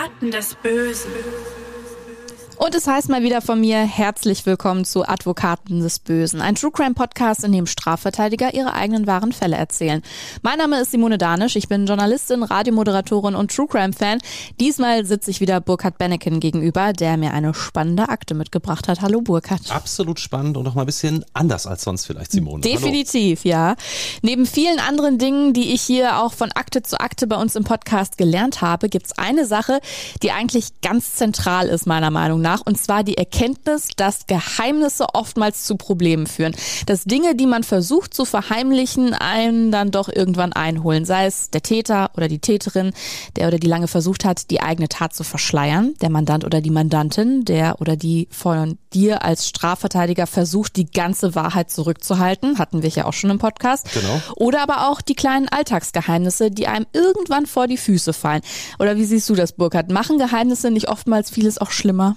Advokaten des Bösen. Und es heißt mal wieder von mir herzlich willkommen zu Advokaten des Bösen, ein True Crime Podcast, in dem Strafverteidiger ihre eigenen wahren Fälle erzählen. Mein Name ist Simone Danisch, ich bin Journalistin, Radiomoderatorin und True Crime Fan. Diesmal sitze ich wieder Burkhard Benneken gegenüber, der mir eine spannende Akte mitgebracht hat. Hallo Burkhard. Absolut spannend und auch mal ein bisschen anders als sonst vielleicht, Simone. Definitiv, Hallo. ja. Neben vielen anderen Dingen, die ich hier auch von Akte zu Akte bei uns im Podcast gelernt habe, gibt's eine Sache, die eigentlich ganz zentral ist, meiner Meinung nach nach, und zwar die Erkenntnis, dass Geheimnisse oftmals zu Problemen führen. Dass Dinge, die man versucht zu verheimlichen, einen dann doch irgendwann einholen. Sei es der Täter oder die Täterin, der oder die lange versucht hat, die eigene Tat zu verschleiern, der Mandant oder die Mandantin, der oder die von dir als Strafverteidiger versucht, die ganze Wahrheit zurückzuhalten, hatten wir ja auch schon im Podcast. Genau. Oder aber auch die kleinen Alltagsgeheimnisse, die einem irgendwann vor die Füße fallen. Oder wie siehst du das, Burkhard? Machen Geheimnisse nicht oftmals vieles auch schlimmer?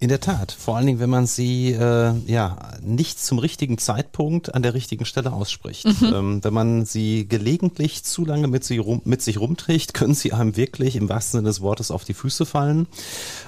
In der Tat, vor allen Dingen, wenn man sie äh, ja nicht zum richtigen Zeitpunkt an der richtigen Stelle ausspricht. Mhm. Ähm, wenn man sie gelegentlich zu lange mit, sie rum, mit sich rumträgt, können sie einem wirklich im wahrsten Sinne des Wortes auf die Füße fallen.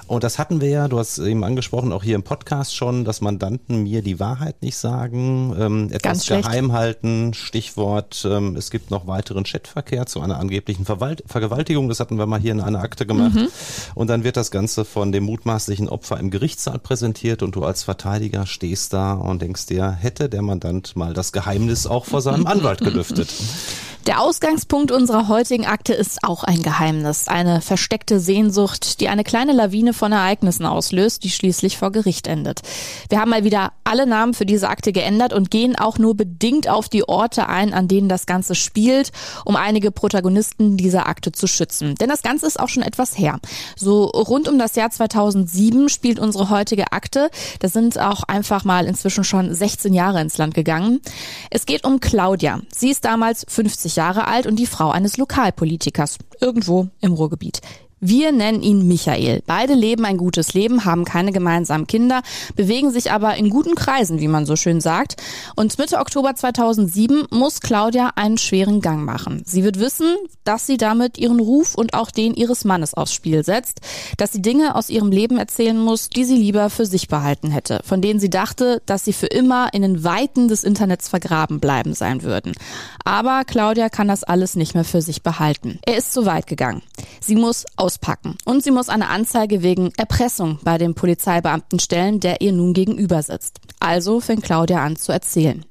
Und das hatten wir ja, du hast eben angesprochen, auch hier im Podcast schon, dass Mandanten mir die Wahrheit nicht sagen, ähm, etwas geheim halten. Stichwort, ähm, es gibt noch weiteren Chatverkehr zu einer angeblichen Verwalt Vergewaltigung. Das hatten wir mal hier in einer Akte gemacht. Mhm. Und dann wird das Ganze von dem mutmaßlichen Opfer im Gerichtssaal präsentiert und du als Verteidiger stehst da und denkst dir, hätte der Mandant mal das Geheimnis auch vor seinem Anwalt gelüftet. Der Ausgangspunkt unserer heutigen Akte ist auch ein Geheimnis, eine versteckte Sehnsucht, die eine kleine Lawine von Ereignissen auslöst, die schließlich vor Gericht endet. Wir haben mal wieder alle Namen für diese Akte geändert und gehen auch nur bedingt auf die Orte ein, an denen das Ganze spielt, um einige Protagonisten dieser Akte zu schützen. Denn das Ganze ist auch schon etwas her. So rund um das Jahr 2007 spielt unsere heutige Akte. Da sind auch einfach mal inzwischen schon 16 Jahre ins Land gegangen. Es geht um Claudia. Sie ist damals 50 Jahre alt und die Frau eines Lokalpolitikers irgendwo im Ruhrgebiet. Wir nennen ihn Michael. Beide leben ein gutes Leben, haben keine gemeinsamen Kinder, bewegen sich aber in guten Kreisen, wie man so schön sagt. Und Mitte Oktober 2007 muss Claudia einen schweren Gang machen. Sie wird wissen, dass sie damit ihren Ruf und auch den ihres Mannes aufs Spiel setzt, dass sie Dinge aus ihrem Leben erzählen muss, die sie lieber für sich behalten hätte, von denen sie dachte, dass sie für immer in den Weiten des Internets vergraben bleiben sein würden. Aber Claudia kann das alles nicht mehr für sich behalten. Er ist zu weit gegangen. Sie muss auspacken. Und sie muss eine Anzeige wegen Erpressung bei dem Polizeibeamten stellen, der ihr nun gegenüber sitzt. Also fängt Claudia an zu erzählen.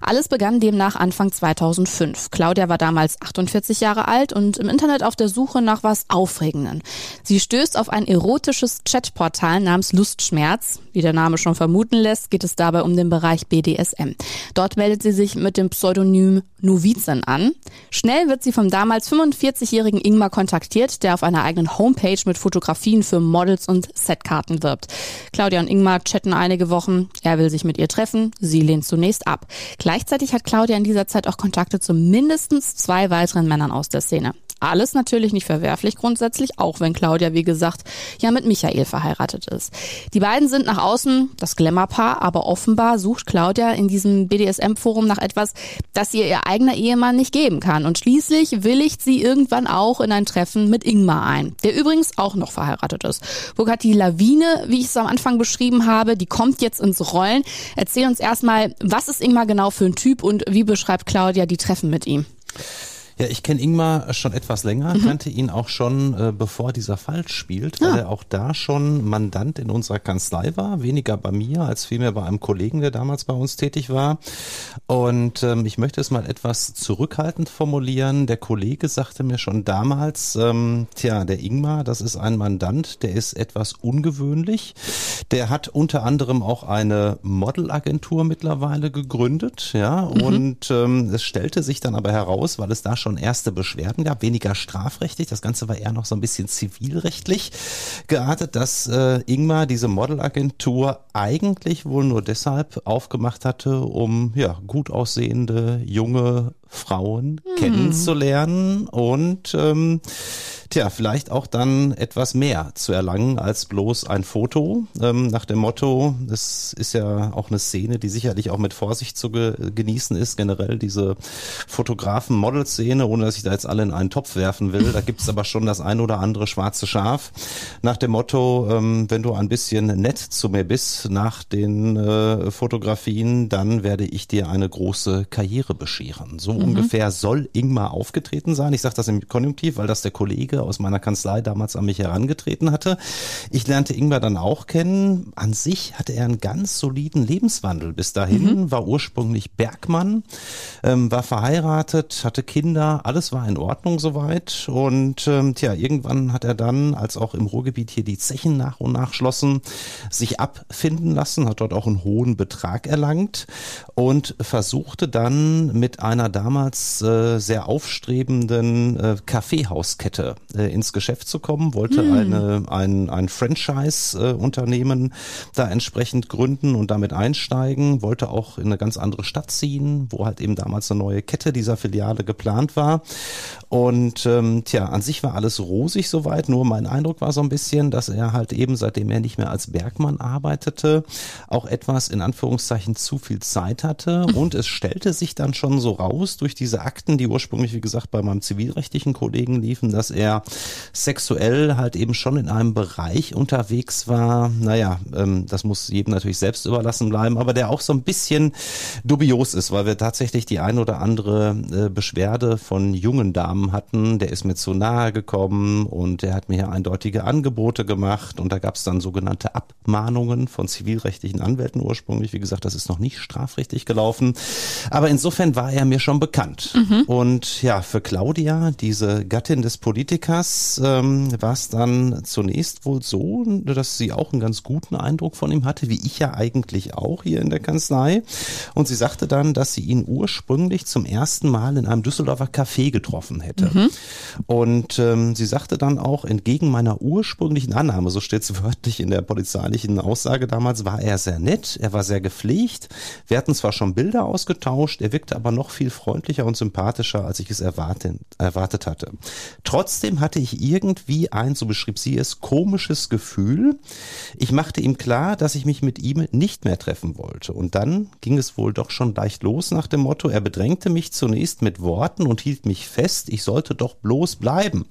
Alles begann demnach Anfang 2005. Claudia war damals 48 Jahre alt und im Internet auf der Suche nach was Aufregenden. Sie stößt auf ein erotisches Chatportal namens Lustschmerz. Wie der Name schon vermuten lässt, geht es dabei um den Bereich BDSM. Dort meldet sie sich mit dem Pseudonym Novizin an. Schnell wird sie vom damals 45-jährigen Ingmar kontaktiert, der auf einer eigenen Homepage mit Fotografien für Models und Setkarten wirbt. Claudia und Ingmar chatten einige Wochen. Er will sich mit ihr treffen. Sie lehnt zunächst ab. Gleichzeitig hat Claudia in dieser Zeit auch Kontakte zu mindestens zwei weiteren Männern aus der Szene. Alles natürlich nicht verwerflich grundsätzlich, auch wenn Claudia, wie gesagt, ja mit Michael verheiratet ist. Die beiden sind nach außen das Glamour-Paar, aber offenbar sucht Claudia in diesem BDSM-Forum nach etwas, das ihr ihr eigener Ehemann nicht geben kann. Und schließlich willigt sie irgendwann auch in ein Treffen mit Ingmar ein, der übrigens auch noch verheiratet ist. Burkhard, die Lawine, wie ich es am Anfang beschrieben habe, die kommt jetzt ins Rollen. Erzähl uns erstmal, was ist Ingmar genau für ein Typ und wie beschreibt Claudia die Treffen mit ihm? Ja, ich kenne Ingmar schon etwas länger, mhm. kannte ihn auch schon, äh, bevor dieser Fall spielt, weil ja. er auch da schon Mandant in unserer Kanzlei war, weniger bei mir als vielmehr bei einem Kollegen, der damals bei uns tätig war. Und ähm, ich möchte es mal etwas zurückhaltend formulieren. Der Kollege sagte mir schon damals, ähm, tja, der Ingmar, das ist ein Mandant, der ist etwas ungewöhnlich. Der hat unter anderem auch eine Modelagentur mittlerweile gegründet, ja, mhm. und ähm, es stellte sich dann aber heraus, weil es da schon schon erste Beschwerden gab, weniger strafrechtlich. Das Ganze war eher noch so ein bisschen zivilrechtlich geartet, dass äh, Ingmar diese Modelagentur eigentlich wohl nur deshalb aufgemacht hatte, um ja gut aussehende junge Frauen mhm. kennenzulernen und ähm, tja, vielleicht auch dann etwas mehr zu erlangen als bloß ein Foto. Ähm, nach dem Motto, das ist ja auch eine Szene, die sicherlich auch mit Vorsicht zu ge genießen ist, generell diese Fotografen-Model-Szene, ohne dass ich da jetzt alle in einen Topf werfen will. Da gibt es aber schon das ein oder andere schwarze Schaf. Nach dem Motto, ähm, wenn du ein bisschen nett zu mir bist nach den äh, Fotografien, dann werde ich dir eine große Karriere bescheren. So mhm. ungefähr soll Ingmar aufgetreten sein. Ich sage das im Konjunktiv, weil das der Kollege aus meiner Kanzlei damals an mich herangetreten hatte. Ich lernte Ingmar dann auch kennen. An sich hatte er einen ganz soliden Lebenswandel bis dahin, mhm. war ursprünglich Bergmann, ähm, war verheiratet, hatte Kinder, alles war in Ordnung soweit. Und ähm, tja, irgendwann hat er dann, als auch im Ruhrgebiet hier die Zechen nach und nach schlossen, sich abfinden lassen, hat dort auch einen hohen Betrag erlangt und versuchte dann mit einer damals äh, sehr aufstrebenden äh, Kaffeehauskette äh, ins Geschäft zu kommen, wollte hm. eine, ein, ein Franchise-Unternehmen da entsprechend gründen und damit einsteigen, wollte auch in eine ganz andere Stadt ziehen, wo halt eben damals eine neue Kette dieser Filiale geplant war. Und ähm, tja, an sich war alles rosig soweit, nur mein Eindruck war so ein bisschen, dass er halt eben, seitdem er nicht mehr als Bergmann arbeitete, auch etwas in Anführungszeichen zu viel Zeit hatte. Und es stellte sich dann schon so raus durch diese Akten, die ursprünglich, wie gesagt, bei meinem zivilrechtlichen Kollegen liefen, dass er sexuell halt eben schon in einem Bereich unterwegs war. Naja, ähm, das muss jedem natürlich selbst überlassen bleiben, aber der auch so ein bisschen dubios ist, weil wir tatsächlich die ein oder andere äh, Beschwerde von jungen Damen hatten. Der ist mir zu nahe gekommen und der hat mir eindeutige Angebote gemacht und da gab es dann sogenannte Abmahnungen von zivilrechtlichen Anwälten ursprünglich. Wie gesagt, das ist noch nicht strafrechtlich gelaufen. Aber insofern war er mir schon bekannt. Mhm. Und ja, für Claudia, diese Gattin des Politikers, ähm, war es dann zunächst wohl so, dass sie auch einen ganz guten Eindruck von ihm hatte, wie ich ja eigentlich auch hier in der Kanzlei. Und sie sagte dann, dass sie ihn ursprünglich zum ersten Mal in einem Düsseldorfer Café getroffen hätte. Mhm. Und ähm, sie sagte dann auch, entgegen meiner ursprünglichen Annahme, so steht es wörtlich in der polizeilichen Aussage damals, war er sehr nett, er war sehr gepflegt. Wir hatten zwar schon Bilder ausgetauscht, er wirkte aber noch viel freundlicher und sympathischer, als ich es erwartet, erwartet hatte. Trotzdem hatte ich irgendwie ein, so beschrieb sie es, komisches Gefühl. Ich machte ihm klar, dass ich mich mit ihm nicht mehr treffen wollte. Und dann ging es wohl doch schon leicht los nach dem Motto, er bedrängte mich zunächst mit Worten und hielt mich fest, ich sollte doch bloß bleiben.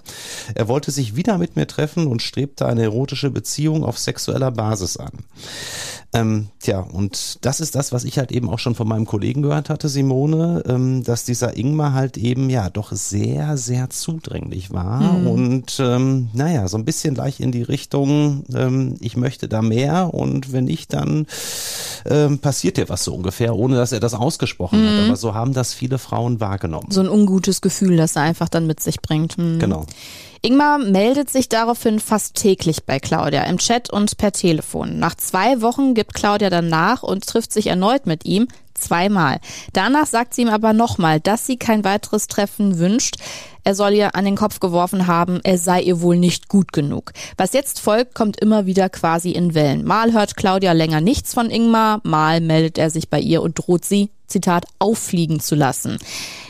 Er wollte sich wieder mit mir treffen und strebte eine erotische Beziehung auf sexueller Basis an. Ähm, tja, und das ist das, was ich halt eben auch schon von meinem Kollegen gehört hatte, Simone, ähm, dass dieser Ingmar halt eben ja doch sehr, sehr zudringlich war mhm. und ähm, naja, so ein bisschen gleich in die Richtung, ähm, ich möchte da mehr und wenn nicht, dann ähm, passiert dir was so ungefähr, ohne dass er das ausgesprochen mhm. hat. Aber so haben das viele Frauen wahrgenommen. So ein ungutes Gefühl, das er einfach dann mit sich bringt. Mhm. Genau. Ingmar meldet sich daraufhin fast täglich bei Claudia im Chat und per Telefon. Nach zwei Wochen gibt Claudia dann nach und trifft sich erneut mit ihm, zweimal. Danach sagt sie ihm aber nochmal, dass sie kein weiteres Treffen wünscht. Er soll ihr an den Kopf geworfen haben, er sei ihr wohl nicht gut genug. Was jetzt folgt, kommt immer wieder quasi in Wellen. Mal hört Claudia länger nichts von Ingmar, mal meldet er sich bei ihr und droht sie, Zitat, auffliegen zu lassen.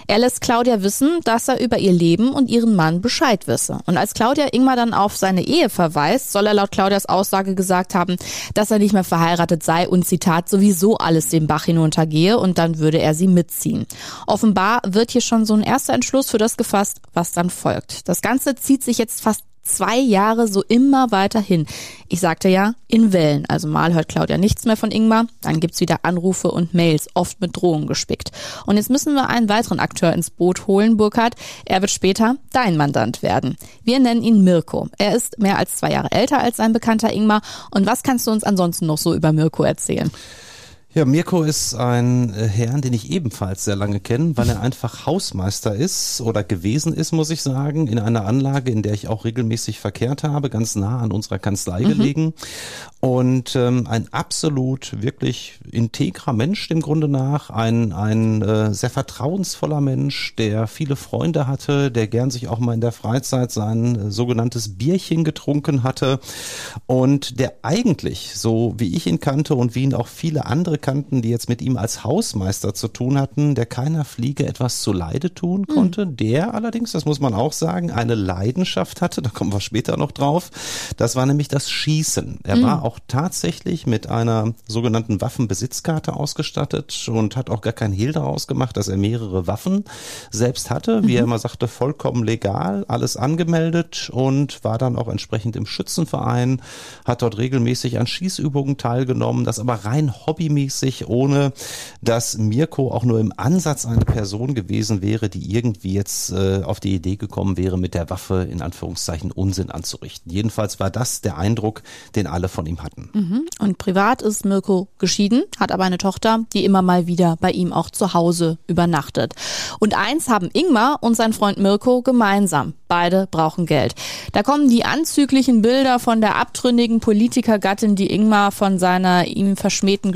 Er lässt Claudia wissen, dass er über ihr Leben und ihren Mann Bescheid wisse. Und als Claudia Ingmar dann auf seine Ehe verweist, soll er laut Claudias Aussage gesagt haben, dass er nicht mehr verheiratet sei und Zitat sowieso alles den Bach hinuntergehe und dann würde er sie mitziehen. Offenbar wird hier schon so ein erster Entschluss für das gefasst, was dann folgt. Das Ganze zieht sich jetzt fast zwei Jahre so immer weiter hin. Ich sagte ja, in Wellen. Also mal hört Claudia nichts mehr von Ingmar, dann gibt's wieder Anrufe und Mails, oft mit Drohungen gespickt. Und jetzt müssen wir einen weiteren Akteur ins Boot holen, Burkhard. Er wird später dein Mandant werden. Wir nennen ihn Mirko. Er ist mehr als zwei Jahre älter als sein bekannter Ingmar. Und was kannst du uns ansonsten noch so über Mirko erzählen? Ja, Mirko ist ein äh, Herr, den ich ebenfalls sehr lange kenne, weil er einfach Hausmeister ist oder gewesen ist, muss ich sagen, in einer Anlage, in der ich auch regelmäßig verkehrt habe, ganz nah an unserer Kanzlei mhm. gelegen. Und ähm, ein absolut wirklich integrer Mensch dem Grunde nach, ein, ein äh, sehr vertrauensvoller Mensch, der viele Freunde hatte, der gern sich auch mal in der Freizeit sein äh, sogenanntes Bierchen getrunken hatte und der eigentlich, so wie ich ihn kannte und wie ihn auch viele andere kannten, die jetzt mit ihm als Hausmeister zu tun hatten, der keiner Fliege etwas zu Leide tun konnte, mhm. der allerdings, das muss man auch sagen, eine Leidenschaft hatte, da kommen wir später noch drauf, das war nämlich das Schießen. Er mhm. war auch tatsächlich mit einer sogenannten Waffenbesitzkarte ausgestattet und hat auch gar kein Hehl daraus gemacht, dass er mehrere Waffen selbst hatte, wie mhm. er immer sagte, vollkommen legal, alles angemeldet und war dann auch entsprechend im Schützenverein, hat dort regelmäßig an Schießübungen teilgenommen, das aber rein hobbymäßig, ohne dass Mirko auch nur im Ansatz eine Person gewesen wäre, die irgendwie jetzt äh, auf die Idee gekommen wäre, mit der Waffe in Anführungszeichen Unsinn anzurichten. Jedenfalls war das der Eindruck, den alle von ihm hatten. Mhm. Und privat ist Mirko geschieden, hat aber eine Tochter, die immer mal wieder bei ihm auch zu Hause übernachtet. Und eins haben Ingmar und sein Freund Mirko gemeinsam. Beide brauchen Geld. Da kommen die anzüglichen Bilder von der abtrünnigen Politikergattin, die Ingmar von seiner ihm verschmähten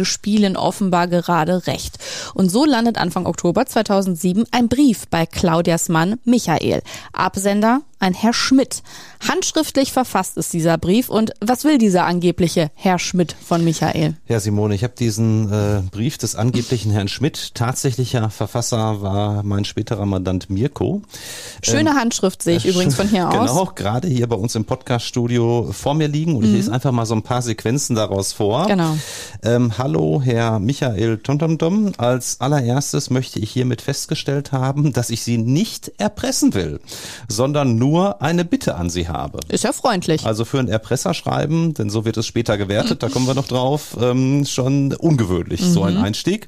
Gespielen offenbar gerade recht. Und so landet Anfang Oktober 2007 ein Brief bei Claudias Mann Michael. Absender ein Herr Schmidt. Handschriftlich verfasst ist dieser Brief. Und was will dieser angebliche Herr Schmidt von Michael? Ja, Simone, ich habe diesen äh, Brief des angeblichen Herrn Schmidt. Tatsächlicher Verfasser war mein späterer Mandant Mirko. Schöne ähm, Handschrift sehe ich äh, übrigens von hier genau, aus. Genau, gerade hier bei uns im Podcaststudio vor mir liegen. Und mhm. ich lese einfach mal so ein paar Sequenzen daraus vor. Genau. Ähm, hallo, Herr Michael Tontomdom. Als allererstes möchte ich hiermit festgestellt haben, dass ich Sie nicht erpressen will, sondern nur nur eine Bitte an Sie habe. Ist ja freundlich. Also für ein Erpresserschreiben, denn so wird es später gewertet, da kommen wir noch drauf, ähm, schon ungewöhnlich, mhm. so ein mhm. Einstieg.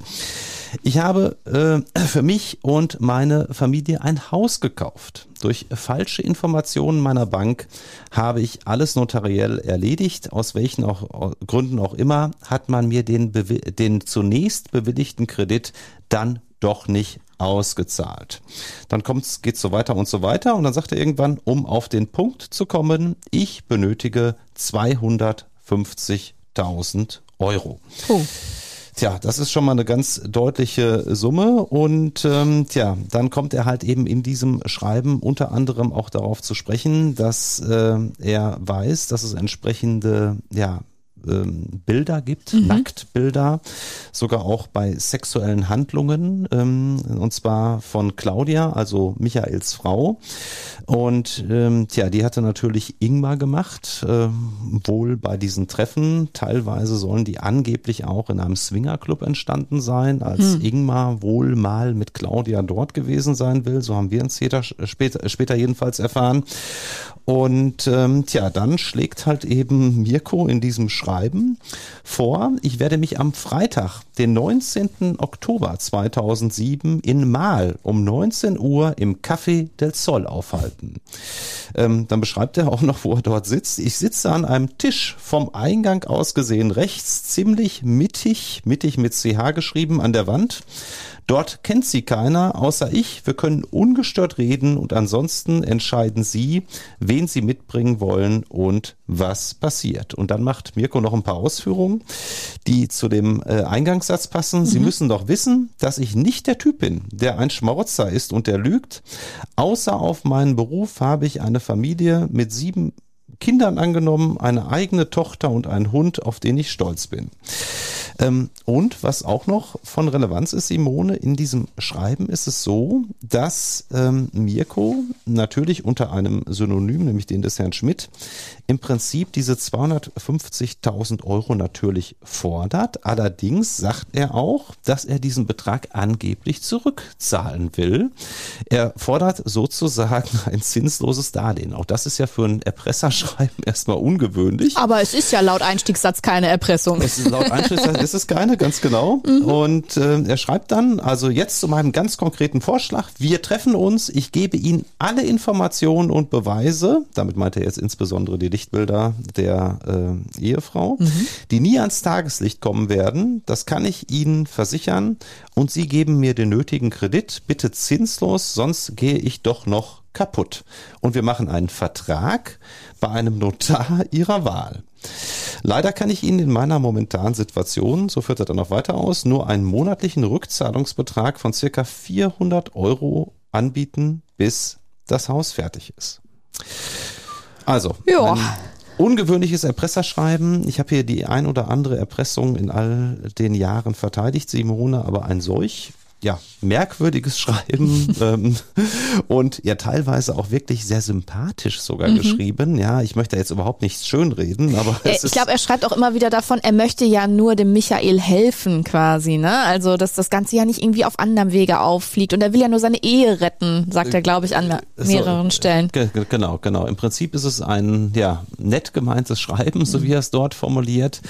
Ich habe äh, für mich und meine Familie ein Haus gekauft. Durch falsche Informationen meiner Bank habe ich alles notariell erledigt. Aus welchen auch, Gründen auch immer hat man mir den, den zunächst bewilligten Kredit dann doch nicht ausgezahlt. Dann kommt's, geht's so weiter und so weiter und dann sagt er irgendwann, um auf den Punkt zu kommen, ich benötige 250.000 Euro. Oh. Tja, das ist schon mal eine ganz deutliche Summe und ähm, tja, dann kommt er halt eben in diesem Schreiben unter anderem auch darauf zu sprechen, dass äh, er weiß, dass es entsprechende ja ähm, Bilder gibt, mhm. Nacktbilder, sogar auch bei sexuellen Handlungen, ähm, und zwar von Claudia, also Michaels Frau. Und ähm, tja, die hatte natürlich Ingmar gemacht, äh, wohl bei diesen Treffen. Teilweise sollen die angeblich auch in einem Swingerclub entstanden sein, als mhm. Ingmar wohl mal mit Claudia dort gewesen sein will. So haben wir uns später, später, später jedenfalls erfahren. Und ähm, tja, dann schlägt halt eben Mirko in diesem Schreiben vor, ich werde mich am Freitag, den 19. Oktober 2007 in Mahl um 19 Uhr im Café del Sol aufhalten. Ähm, dann beschreibt er auch noch, wo er dort sitzt. Ich sitze an einem Tisch vom Eingang aus gesehen rechts, ziemlich mittig, mittig mit CH geschrieben an der Wand. Dort kennt sie keiner, außer ich. Wir können ungestört reden und ansonsten entscheiden Sie, wen Sie mitbringen wollen und was passiert. Und dann macht Mirko noch ein paar Ausführungen, die zu dem äh, Eingangssatz passen. Mhm. Sie müssen doch wissen, dass ich nicht der Typ bin, der ein Schmarotzer ist und der lügt. Außer auf meinen Beruf habe ich eine Familie mit sieben Kindern angenommen, eine eigene Tochter und einen Hund, auf den ich stolz bin. Ähm, und was auch noch von Relevanz ist, Simone, in diesem Schreiben ist es so, dass ähm, Mirko natürlich unter einem Synonym, nämlich den des Herrn Schmidt, im Prinzip diese 250.000 Euro natürlich fordert. Allerdings sagt er auch, dass er diesen Betrag angeblich zurückzahlen will. Er fordert sozusagen ein zinsloses Darlehen. Auch das ist ja für ein Erpresserschreiben erstmal ungewöhnlich. Aber es ist ja laut Einstiegssatz keine Erpressung. Es ist laut Einstiegssatz ist es keine, ganz genau. Mhm. Und äh, er schreibt dann, also jetzt zu meinem ganz konkreten Vorschlag. Wir treffen uns, ich gebe Ihnen alle Informationen und Beweise, damit meint er jetzt insbesondere die Lichtbilder der äh, Ehefrau, mhm. die nie ans Tageslicht kommen werden. Das kann ich Ihnen versichern. Und Sie geben mir den nötigen Kredit, bitte zinslos, sonst gehe ich doch noch kaputt. Und wir machen einen Vertrag bei einem Notar Ihrer Wahl. Leider kann ich Ihnen in meiner momentanen Situation, so führt er dann noch weiter aus, nur einen monatlichen Rückzahlungsbetrag von circa 400 Euro anbieten, bis das Haus fertig ist. Also, ja Ungewöhnliches Erpresserschreiben. Ich habe hier die ein oder andere Erpressung in all den Jahren verteidigt, Simone, aber ein solch ja, merkwürdiges Schreiben ähm, und ja teilweise auch wirklich sehr sympathisch sogar mhm. geschrieben. Ja, ich möchte jetzt überhaupt nichts schönreden, aber äh, ich glaube, er schreibt auch immer wieder davon, er möchte ja nur dem Michael helfen quasi, ne? Also, dass das Ganze ja nicht irgendwie auf anderem Wege auffliegt und er will ja nur seine Ehe retten, sagt er, glaube ich, an mehreren so, Stellen. Genau, genau. Im Prinzip ist es ein ja nett gemeintes Schreiben, so wie er es dort formuliert,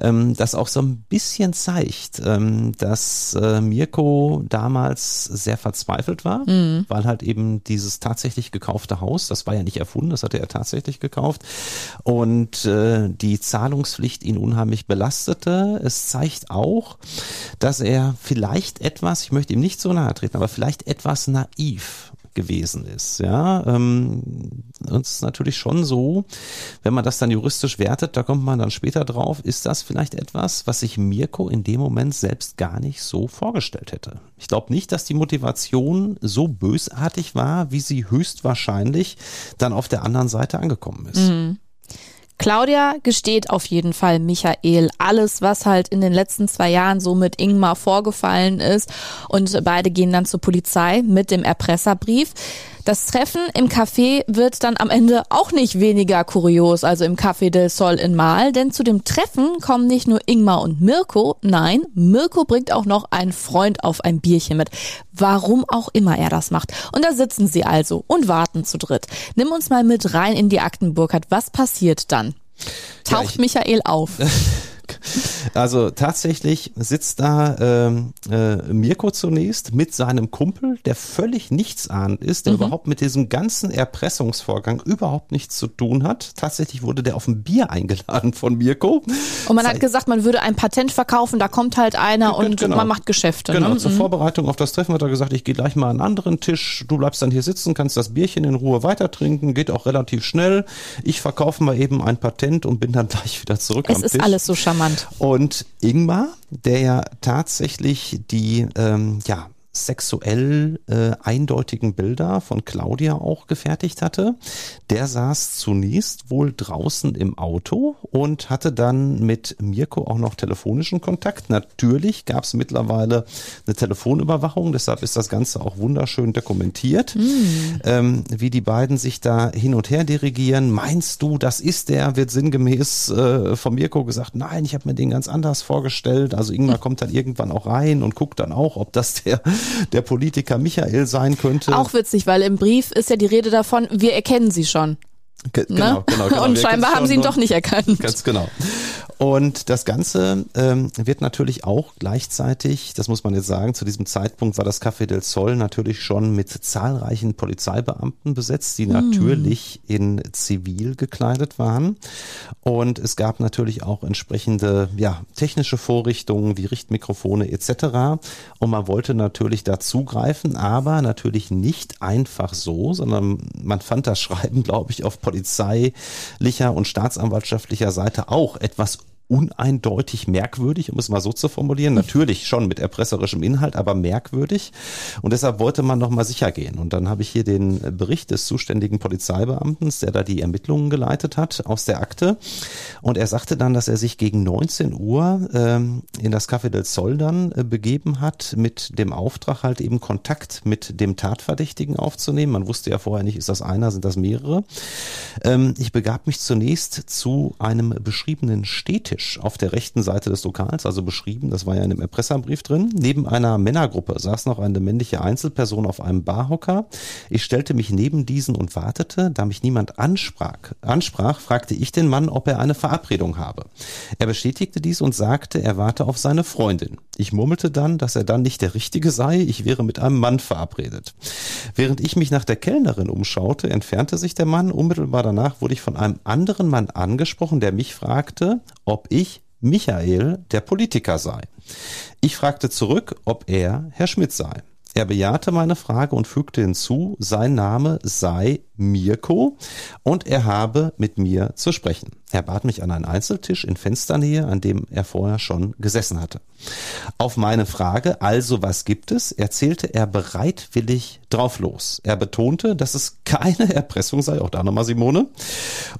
ähm, das auch so ein bisschen zeigt, ähm, dass äh, Mirko damals sehr verzweifelt war, mhm. weil halt eben dieses tatsächlich gekaufte Haus, das war ja nicht erfunden, das hatte er tatsächlich gekauft und äh, die Zahlungspflicht ihn unheimlich belastete. Es zeigt auch, dass er vielleicht etwas, ich möchte ihm nicht so nahe treten, aber vielleicht etwas naiv gewesen ist. Ja, ähm, und es ist natürlich schon so, wenn man das dann juristisch wertet, da kommt man dann später drauf, ist das vielleicht etwas, was sich Mirko in dem Moment selbst gar nicht so vorgestellt hätte. Ich glaube nicht, dass die Motivation so bösartig war, wie sie höchstwahrscheinlich dann auf der anderen Seite angekommen ist. Mhm. Claudia gesteht auf jeden Fall Michael alles, was halt in den letzten zwei Jahren so mit Ingmar vorgefallen ist. Und beide gehen dann zur Polizei mit dem Erpresserbrief. Das Treffen im Café wird dann am Ende auch nicht weniger kurios, also im Café del Sol in Mal, denn zu dem Treffen kommen nicht nur Ingmar und Mirko, nein, Mirko bringt auch noch einen Freund auf ein Bierchen mit. Warum auch immer er das macht. Und da sitzen sie also und warten zu dritt. Nimm uns mal mit rein in die Akten, Burkhard. Was passiert dann? Taucht ja, ich, Michael auf? Also tatsächlich sitzt da ähm, äh, Mirko zunächst mit seinem Kumpel, der völlig nichtsahnend ist, der mhm. überhaupt mit diesem ganzen Erpressungsvorgang überhaupt nichts zu tun hat. Tatsächlich wurde der auf ein Bier eingeladen von Mirko. Und man hat gesagt, man würde ein Patent verkaufen, da kommt halt einer und genau. man macht Geschäfte. Genau, ne? zur mhm. Vorbereitung auf das Treffen hat er gesagt, ich gehe gleich mal an einen anderen Tisch, du bleibst dann hier sitzen, kannst das Bierchen in Ruhe weiter trinken, geht auch relativ schnell. Ich verkaufe mal eben ein Patent und bin dann gleich wieder zurück es am Tisch. Es ist alles so charmant. Und Ingmar, der ja tatsächlich die ähm, ja, sexuell äh, eindeutigen Bilder von Claudia auch gefertigt hatte. Der saß zunächst wohl draußen im Auto und hatte dann mit Mirko auch noch telefonischen Kontakt. Natürlich gab es mittlerweile eine Telefonüberwachung, deshalb ist das Ganze auch wunderschön dokumentiert, mm. ähm, wie die beiden sich da hin und her dirigieren. Meinst du, das ist der? Wird sinngemäß äh, von Mirko gesagt, nein, ich habe mir den ganz anders vorgestellt. Also Ingmar kommt dann irgendwann auch rein und guckt dann auch, ob das der der Politiker Michael sein könnte. Auch witzig, weil im Brief ist ja die Rede davon, wir erkennen sie schon. Ge genau, ne? genau, genau. Und scheinbar haben sie ihn doch nicht erkannt. Ganz genau. Und das Ganze ähm, wird natürlich auch gleichzeitig, das muss man jetzt sagen, zu diesem Zeitpunkt war das Café del Sol natürlich schon mit zahlreichen Polizeibeamten besetzt, die mm. natürlich in Zivil gekleidet waren. Und es gab natürlich auch entsprechende ja, technische Vorrichtungen wie Richtmikrofone etc. Und man wollte natürlich dazugreifen, aber natürlich nicht einfach so, sondern man fand das Schreiben, glaube ich, auf polizeilicher und staatsanwaltschaftlicher Seite auch etwas uneindeutig merkwürdig, um es mal so zu formulieren. Natürlich schon mit erpresserischem Inhalt, aber merkwürdig. Und deshalb wollte man noch mal sicher gehen. Und dann habe ich hier den Bericht des zuständigen Polizeibeamten, der da die Ermittlungen geleitet hat, aus der Akte. Und er sagte dann, dass er sich gegen 19 Uhr ähm, in das Café del Sol dann äh, begeben hat, mit dem Auftrag halt eben Kontakt mit dem Tatverdächtigen aufzunehmen. Man wusste ja vorher nicht, ist das einer, sind das mehrere. Ähm, ich begab mich zunächst zu einem beschriebenen Städtisch Tisch auf der rechten Seite des Lokals, also beschrieben, das war ja in dem Erpresserbrief drin. Neben einer Männergruppe saß noch eine männliche Einzelperson auf einem Barhocker. Ich stellte mich neben diesen und wartete. Da mich niemand ansprach, ansprach, fragte ich den Mann, ob er eine Verabredung habe. Er bestätigte dies und sagte, er warte auf seine Freundin. Ich murmelte dann, dass er dann nicht der Richtige sei, ich wäre mit einem Mann verabredet. Während ich mich nach der Kellnerin umschaute, entfernte sich der Mann. Unmittelbar danach wurde ich von einem anderen Mann angesprochen, der mich fragte, ob ich Michael, der Politiker sei. Ich fragte zurück, ob er Herr Schmidt sei. Er bejahte meine Frage und fügte hinzu, sein Name sei Mirko und er habe mit mir zu sprechen. Er bat mich an einen Einzeltisch in Fensternähe, an dem er vorher schon gesessen hatte. Auf meine Frage, also was gibt es, erzählte er bereitwillig drauf los. Er betonte, dass es keine Erpressung sei, auch da nochmal Simone,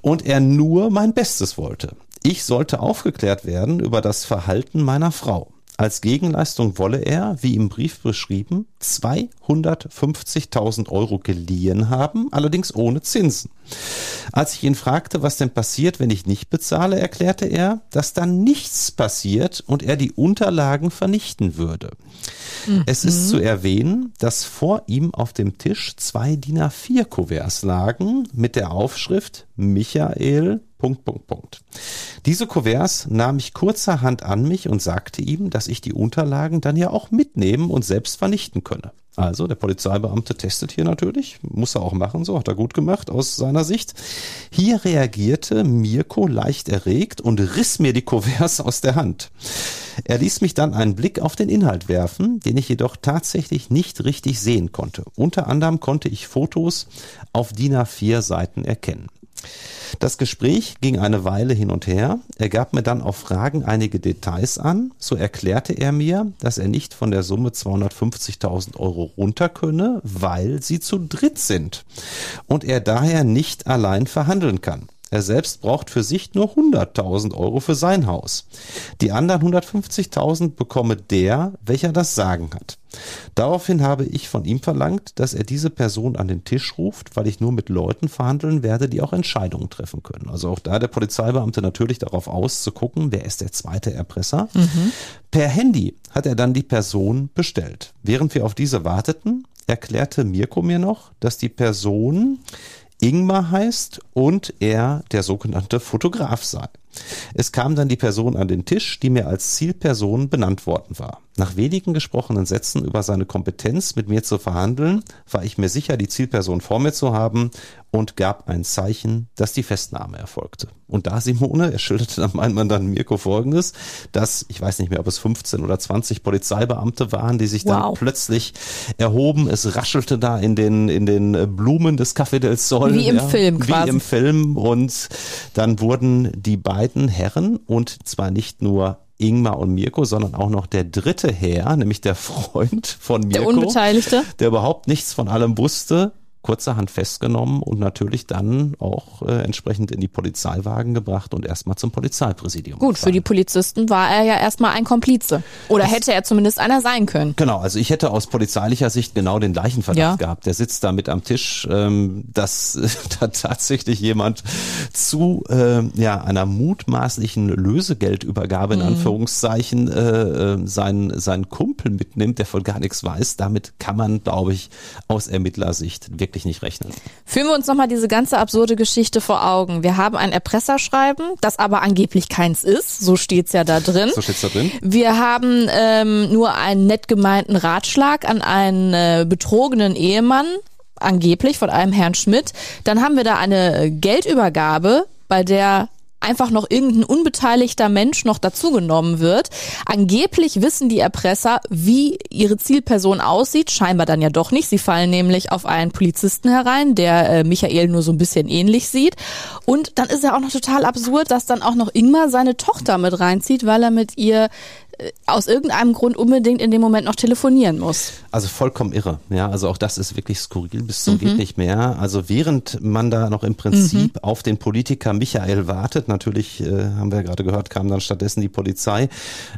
und er nur mein Bestes wollte. Ich sollte aufgeklärt werden über das Verhalten meiner Frau. Als Gegenleistung wolle er, wie im Brief beschrieben, 250.000 Euro geliehen haben, allerdings ohne Zinsen. Als ich ihn fragte, was denn passiert, wenn ich nicht bezahle, erklärte er, dass dann nichts passiert und er die Unterlagen vernichten würde. Mhm. Es ist zu erwähnen, dass vor ihm auf dem Tisch zwei DIN A4 Kuverts lagen mit der Aufschrift Michael Punkt, Punkt, Punkt. Diese Kuverts nahm ich kurzerhand an mich und sagte ihm, dass ich die Unterlagen dann ja auch mitnehmen und selbst vernichten könne. Also der Polizeibeamte testet hier natürlich, muss er auch machen, so hat er gut gemacht aus seiner Sicht. Hier reagierte Mirko leicht erregt und riss mir die Kuverts aus der Hand. Er ließ mich dann einen Blick auf den Inhalt werfen, den ich jedoch tatsächlich nicht richtig sehen konnte. Unter anderem konnte ich Fotos auf DIN A4 Seiten erkennen. Das Gespräch ging eine Weile hin und her. Er gab mir dann auf Fragen einige Details an. So erklärte er mir, dass er nicht von der Summe 250.000 Euro runter könne, weil sie zu dritt sind und er daher nicht allein verhandeln kann. Er selbst braucht für sich nur 100.000 Euro für sein Haus. Die anderen 150.000 bekomme der, welcher das Sagen hat. Daraufhin habe ich von ihm verlangt, dass er diese Person an den Tisch ruft, weil ich nur mit Leuten verhandeln werde, die auch Entscheidungen treffen können. Also auch da der Polizeibeamte natürlich darauf aus zu gucken, wer ist der zweite Erpresser. Mhm. Per Handy hat er dann die Person bestellt. Während wir auf diese warteten, erklärte Mirko mir noch, dass die Person Ingmar heißt und er der sogenannte Fotograf sei. Es kam dann die Person an den Tisch, die mir als Zielperson benannt worden war. Nach wenigen gesprochenen Sätzen über seine Kompetenz, mit mir zu verhandeln, war ich mir sicher, die Zielperson vor mir zu haben und gab ein Zeichen, dass die Festnahme erfolgte. Und da Simone, er schilderte dann mein Mandant Mirko folgendes, dass, ich weiß nicht mehr, ob es 15 oder 20 Polizeibeamte waren, die sich wow. dann plötzlich erhoben. Es raschelte da in den, in den Blumen des Café del Sol. Wie im ja, Film quasi. Wie im Film. Und dann wurden die beiden Herren und zwar nicht nur Ingmar und Mirko, sondern auch noch der dritte Herr, nämlich der Freund von Mirko. Der Unbeteiligte. Der überhaupt nichts von allem wusste, kurzerhand festgenommen und natürlich dann auch äh, entsprechend in die Polizeiwagen gebracht und erstmal zum Polizeipräsidium. Gut, gefahren. für die Polizisten war er ja erstmal ein Komplize. Oder das, hätte er zumindest einer sein können. Genau, also ich hätte aus polizeilicher Sicht genau den gleichen Verdacht ja. gehabt. Der sitzt da mit am Tisch, ähm, dass da tatsächlich jemand zu äh, ja, einer mutmaßlichen Lösegeldübergabe in mhm. Anführungszeichen äh, äh, seinen, seinen Kumpel mitnimmt, der von gar nichts weiß. Damit kann man, glaube ich, aus Ermittlersicht wirklich wirklich nicht rechnen. Führen wir uns nochmal diese ganze absurde Geschichte vor Augen. Wir haben ein Erpresserschreiben, das aber angeblich keins ist. So steht's ja da drin. So steht's da drin. Wir haben ähm, nur einen nett gemeinten Ratschlag an einen äh, betrogenen Ehemann, angeblich von einem Herrn Schmidt. Dann haben wir da eine Geldübergabe, bei der einfach noch irgendein unbeteiligter Mensch noch dazugenommen wird. Angeblich wissen die Erpresser, wie ihre Zielperson aussieht, scheinbar dann ja doch nicht. Sie fallen nämlich auf einen Polizisten herein, der äh, Michael nur so ein bisschen ähnlich sieht. Und dann ist ja auch noch total absurd, dass dann auch noch Ingmar seine Tochter mit reinzieht, weil er mit ihr aus irgendeinem Grund unbedingt in dem Moment noch telefonieren muss. Also vollkommen irre. Ja, also auch das ist wirklich skurril bis zum mhm. geht nicht mehr. Also während man da noch im Prinzip mhm. auf den Politiker Michael wartet, natürlich äh, haben wir ja gerade gehört, kam dann stattdessen die Polizei,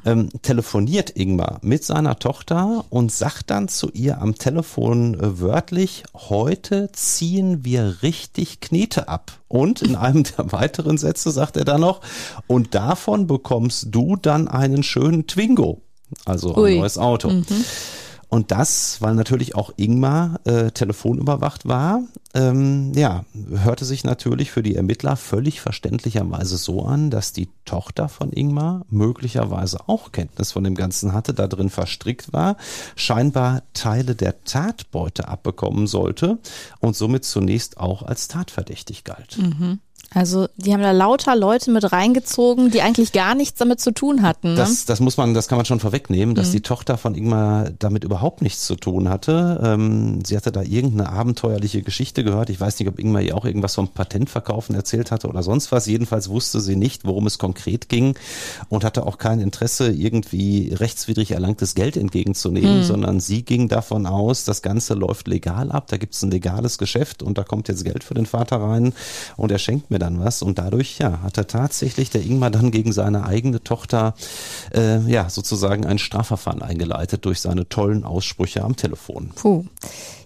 ähm, telefoniert Ingmar mit seiner Tochter und sagt dann zu ihr am Telefon äh, wörtlich, heute ziehen wir richtig Knete ab. Und in einem der weiteren Sätze sagt er dann noch, und davon bekommst du dann einen schönen Twingo, also Ui. ein neues Auto. Mhm. Und das, weil natürlich auch Ingmar äh, telefonüberwacht war, ähm, ja, hörte sich natürlich für die Ermittler völlig verständlicherweise so an, dass die Tochter von Ingmar möglicherweise auch Kenntnis von dem Ganzen hatte, da drin verstrickt war, scheinbar Teile der Tatbeute abbekommen sollte und somit zunächst auch als tatverdächtig galt. Mhm. Also die haben da lauter Leute mit reingezogen, die eigentlich gar nichts damit zu tun hatten. Ne? Das, das muss man, das kann man schon vorwegnehmen, dass mhm. die Tochter von Ingmar damit überhaupt nichts zu tun hatte. Ähm, sie hatte da irgendeine abenteuerliche Geschichte gehört. Ich weiß nicht, ob Ingmar ihr auch irgendwas vom Patentverkaufen erzählt hatte oder sonst was. Jedenfalls wusste sie nicht, worum es konkret ging und hatte auch kein Interesse, irgendwie rechtswidrig erlangtes Geld entgegenzunehmen, mhm. sondern sie ging davon aus, das Ganze läuft legal ab. Da gibt es ein legales Geschäft und da kommt jetzt Geld für den Vater rein und er schenkt mir dann was. Und dadurch, ja, hat er tatsächlich der Ingmar dann gegen seine eigene Tochter, äh, ja, sozusagen ein Strafverfahren eingeleitet durch seine tollen Aussprüche am Telefon. Puh.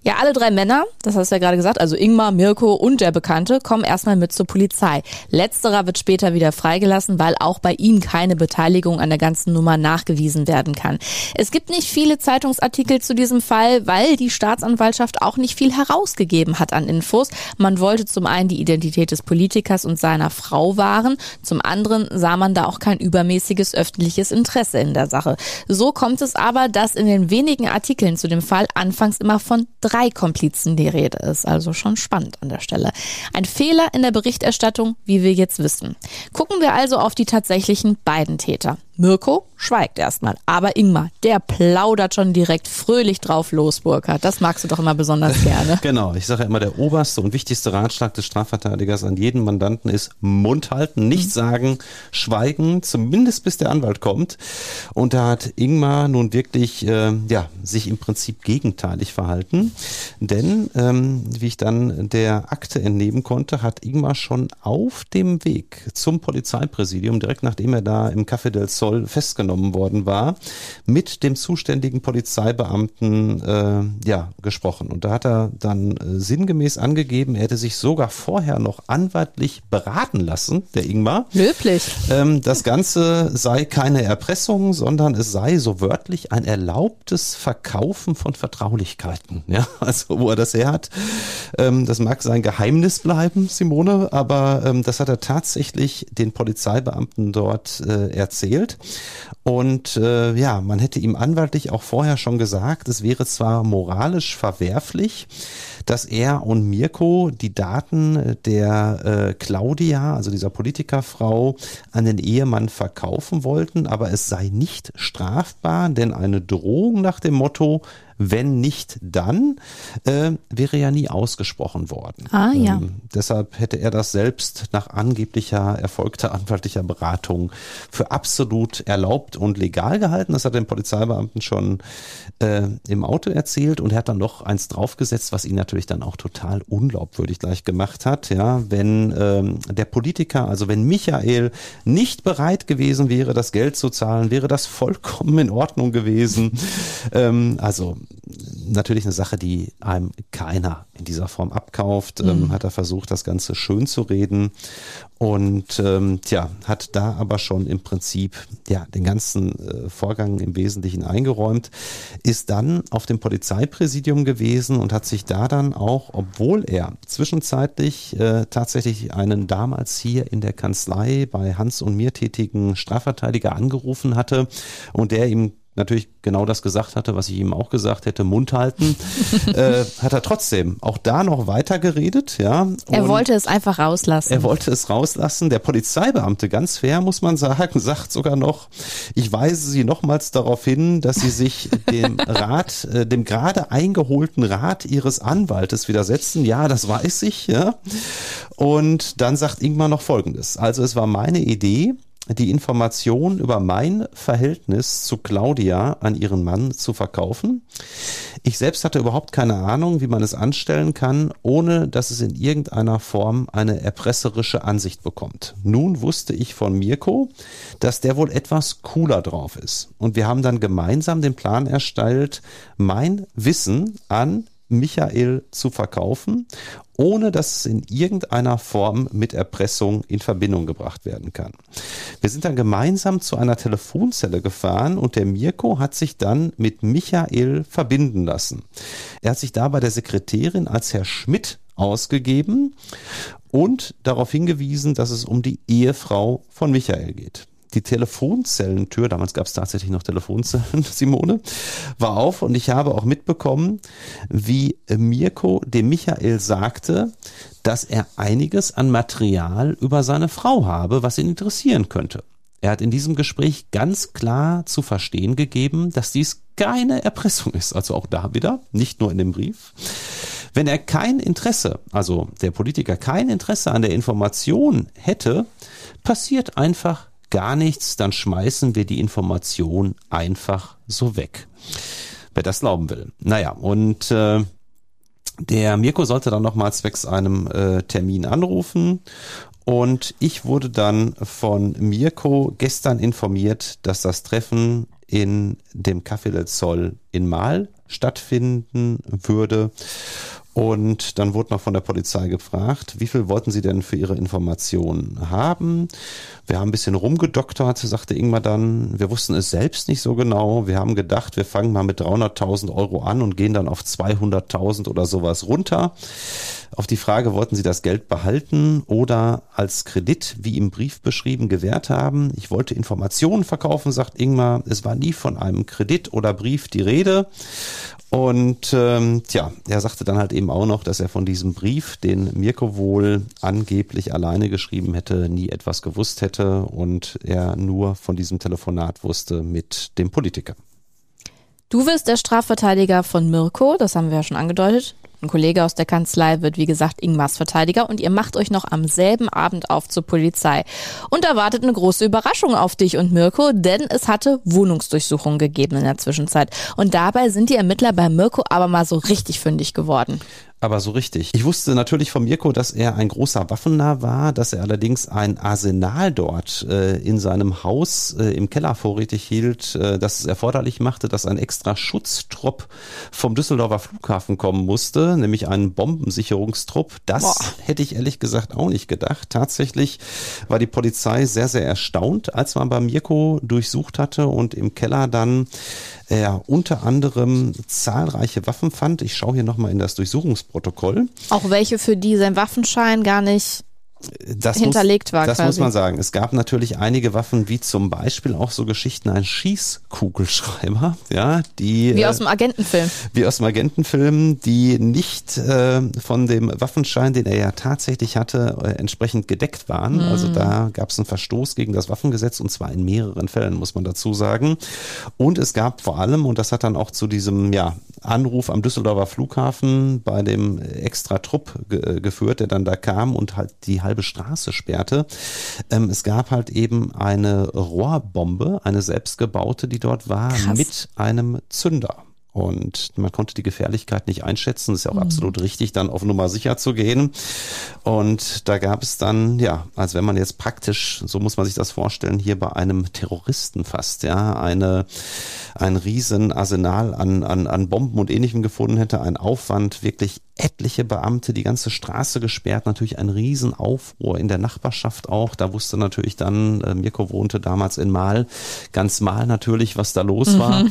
Ja, alle drei Männer, das hast du ja gerade gesagt, also Ingmar, Mirko und der Bekannte, kommen erstmal mit zur Polizei. Letzterer wird später wieder freigelassen, weil auch bei ihm keine Beteiligung an der ganzen Nummer nachgewiesen werden kann. Es gibt nicht viele Zeitungsartikel zu diesem Fall, weil die Staatsanwaltschaft auch nicht viel herausgegeben hat an Infos. Man wollte zum einen die Identität des Politikers und seiner Frau wahren, zum anderen sah man da auch kein übermäßiges öffentliches Interesse in der Sache. So kommt es aber, dass in den wenigen Artikeln zu dem Fall anfangs immer von drei Komplizen die Rede ist. Also schon spannend an der Stelle. Ein Fehler in der Berichterstattung, wie wir jetzt wissen. Gucken wir also auf die tatsächlichen beiden Täter. Mirko schweigt erstmal. Aber Ingmar, der plaudert schon direkt fröhlich drauf los, Burkhard. Das magst du doch immer besonders gerne. genau, ich sage ja immer, der oberste und wichtigste Ratschlag des Strafverteidigers an jeden Mandanten ist Mund halten, nicht mhm. sagen, schweigen, zumindest bis der Anwalt kommt. Und da hat Ingmar nun wirklich, äh, ja, sich im Prinzip gegenteilig verhalten. Denn, ähm, wie ich dann der Akte entnehmen konnte, hat Ingmar schon auf dem Weg zum Polizeipräsidium, direkt nachdem er da im Café del Sol Zoll festgenommen worden war, mit dem zuständigen Polizeibeamten äh, ja, gesprochen. Und da hat er dann äh, sinngemäß angegeben, er hätte sich sogar vorher noch anwaltlich beraten lassen, der Ingmar. Löblich. Ähm, das Ganze sei keine Erpressung, sondern es sei so wörtlich ein erlaubtes Verkaufen von Vertraulichkeiten. Ja, also wo er das her hat, ähm, das mag sein Geheimnis bleiben, Simone, aber ähm, das hat er tatsächlich den Polizeibeamten dort äh, erzählt. Und äh, ja, man hätte ihm anwaltlich auch vorher schon gesagt, es wäre zwar moralisch verwerflich, dass er und Mirko die Daten der äh, Claudia, also dieser Politikerfrau, an den Ehemann verkaufen wollten, aber es sei nicht strafbar, denn eine Drohung nach dem Motto, wenn nicht dann, äh, wäre ja nie ausgesprochen worden. Ah ja. Ähm, deshalb hätte er das selbst nach angeblicher erfolgter anwaltlicher Beratung für absolut erlaubt und legal gehalten. Das hat den Polizeibeamten schon äh, im Auto erzählt und er hat dann noch eins draufgesetzt, was ihn natürlich dann auch total unglaubwürdig gleich gemacht hat. Ja, wenn ähm, der Politiker, also wenn Michael nicht bereit gewesen wäre, das Geld zu zahlen, wäre das vollkommen in Ordnung gewesen. ähm, also natürlich eine Sache, die einem keiner in dieser Form abkauft. Ähm, mhm. hat er versucht, das Ganze schön zu reden und ähm, tja, hat da aber schon im Prinzip ja den ganzen äh, Vorgang im Wesentlichen eingeräumt, ist dann auf dem Polizeipräsidium gewesen und hat sich da dann auch, obwohl er zwischenzeitlich äh, tatsächlich einen damals hier in der Kanzlei bei Hans und mir tätigen Strafverteidiger angerufen hatte und der ihm natürlich genau das gesagt hatte, was ich ihm auch gesagt hätte, Mund halten, äh, hat er trotzdem auch da noch weiter geredet, ja. Er wollte es einfach rauslassen. Er wollte es rauslassen. Der Polizeibeamte, ganz fair muss man sagen, sagt sogar noch, ich weise Sie nochmals darauf hin, dass Sie sich dem Rat, äh, dem gerade eingeholten Rat Ihres Anwaltes widersetzen. Ja, das weiß ich, ja. Und dann sagt Ingmar noch Folgendes. Also es war meine Idee, die Information über mein Verhältnis zu Claudia an ihren Mann zu verkaufen. Ich selbst hatte überhaupt keine Ahnung, wie man es anstellen kann, ohne dass es in irgendeiner Form eine erpresserische Ansicht bekommt. Nun wusste ich von Mirko, dass der wohl etwas cooler drauf ist. Und wir haben dann gemeinsam den Plan erstellt, mein Wissen an Michael zu verkaufen, ohne dass es in irgendeiner Form mit Erpressung in Verbindung gebracht werden kann. Wir sind dann gemeinsam zu einer Telefonzelle gefahren und der Mirko hat sich dann mit Michael verbinden lassen. Er hat sich da bei der Sekretärin als Herr Schmidt ausgegeben und darauf hingewiesen, dass es um die Ehefrau von Michael geht. Die Telefonzellentür, damals gab es tatsächlich noch Telefonzellen, Simone, war auf und ich habe auch mitbekommen, wie Mirko dem Michael sagte, dass er einiges an Material über seine Frau habe, was ihn interessieren könnte. Er hat in diesem Gespräch ganz klar zu verstehen gegeben, dass dies keine Erpressung ist. Also auch da wieder, nicht nur in dem Brief. Wenn er kein Interesse, also der Politiker kein Interesse an der Information hätte, passiert einfach gar nichts, dann schmeißen wir die Information einfach so weg. Wer das glauben will. Naja, und äh, der Mirko sollte dann nochmal zwecks einem äh, Termin anrufen und ich wurde dann von Mirko gestern informiert, dass das Treffen in dem Café del Sol in Mal stattfinden würde. Und dann wurde noch von der Polizei gefragt, wie viel wollten Sie denn für Ihre Informationen haben? Wir haben ein bisschen rumgedoktert, sagte Ingmar dann. Wir wussten es selbst nicht so genau. Wir haben gedacht, wir fangen mal mit 300.000 Euro an und gehen dann auf 200.000 oder sowas runter. Auf die Frage, wollten Sie das Geld behalten oder als Kredit, wie im Brief beschrieben, gewährt haben? Ich wollte Informationen verkaufen, sagt Ingmar. Es war nie von einem Kredit oder Brief die Rede. Und ähm, tja, er sagte dann halt eben auch noch, dass er von diesem Brief, den Mirko wohl angeblich alleine geschrieben hätte, nie etwas gewusst hätte und er nur von diesem Telefonat wusste mit dem Politiker. Du wirst der Strafverteidiger von Mirko, das haben wir ja schon angedeutet. Ein Kollege aus der Kanzlei wird, wie gesagt, Ingmars Verteidiger und ihr macht euch noch am selben Abend auf zur Polizei. Und da wartet eine große Überraschung auf dich und Mirko, denn es hatte Wohnungsdurchsuchungen gegeben in der Zwischenzeit. Und dabei sind die Ermittler bei Mirko aber mal so richtig fündig geworden aber so richtig. Ich wusste natürlich von Mirko, dass er ein großer Waffennah war, dass er allerdings ein Arsenal dort äh, in seinem Haus äh, im Keller vorrätig hielt, äh, dass es erforderlich machte, dass ein extra Schutztrupp vom Düsseldorfer Flughafen kommen musste, nämlich ein Bombensicherungstrupp. Das Boah. hätte ich ehrlich gesagt auch nicht gedacht. Tatsächlich war die Polizei sehr, sehr erstaunt, als man bei Mirko durchsucht hatte und im Keller dann er unter anderem zahlreiche Waffen fand. Ich schaue hier nochmal in das Durchsuchungsprotokoll. Auch welche, für die sein Waffenschein gar nicht das hinterlegt muss, war. Das quasi. muss man sagen. Es gab natürlich einige Waffen, wie zum Beispiel auch so Geschichten, ein Schießkugelschreiber, ja, die wie aus dem Agentenfilm, wie aus dem Agentenfilm, die nicht äh, von dem Waffenschein, den er ja tatsächlich hatte, äh, entsprechend gedeckt waren. Mhm. Also da gab es einen Verstoß gegen das Waffengesetz und zwar in mehreren Fällen, muss man dazu sagen. Und es gab vor allem, und das hat dann auch zu diesem ja Anruf am Düsseldorfer Flughafen bei dem extra Trupp ge äh, geführt, der dann da kam und halt die halbe Straße sperrte. Ähm, es gab halt eben eine Rohrbombe, eine selbstgebaute, die dort war, Krass. mit einem Zünder. Und man konnte die Gefährlichkeit nicht einschätzen. Das ist ja auch mhm. absolut richtig, dann auf Nummer sicher zu gehen. Und da gab es dann, ja, als wenn man jetzt praktisch, so muss man sich das vorstellen, hier bei einem Terroristen fast, ja, eine, ein riesen Arsenal an, an, an Bomben und ähnlichem gefunden hätte, ein Aufwand, wirklich etliche Beamte, die ganze Straße gesperrt, natürlich ein Riesenaufruhr in der Nachbarschaft auch. Da wusste natürlich dann, äh, Mirko wohnte damals in Mal, ganz Mal natürlich, was da los mhm. war.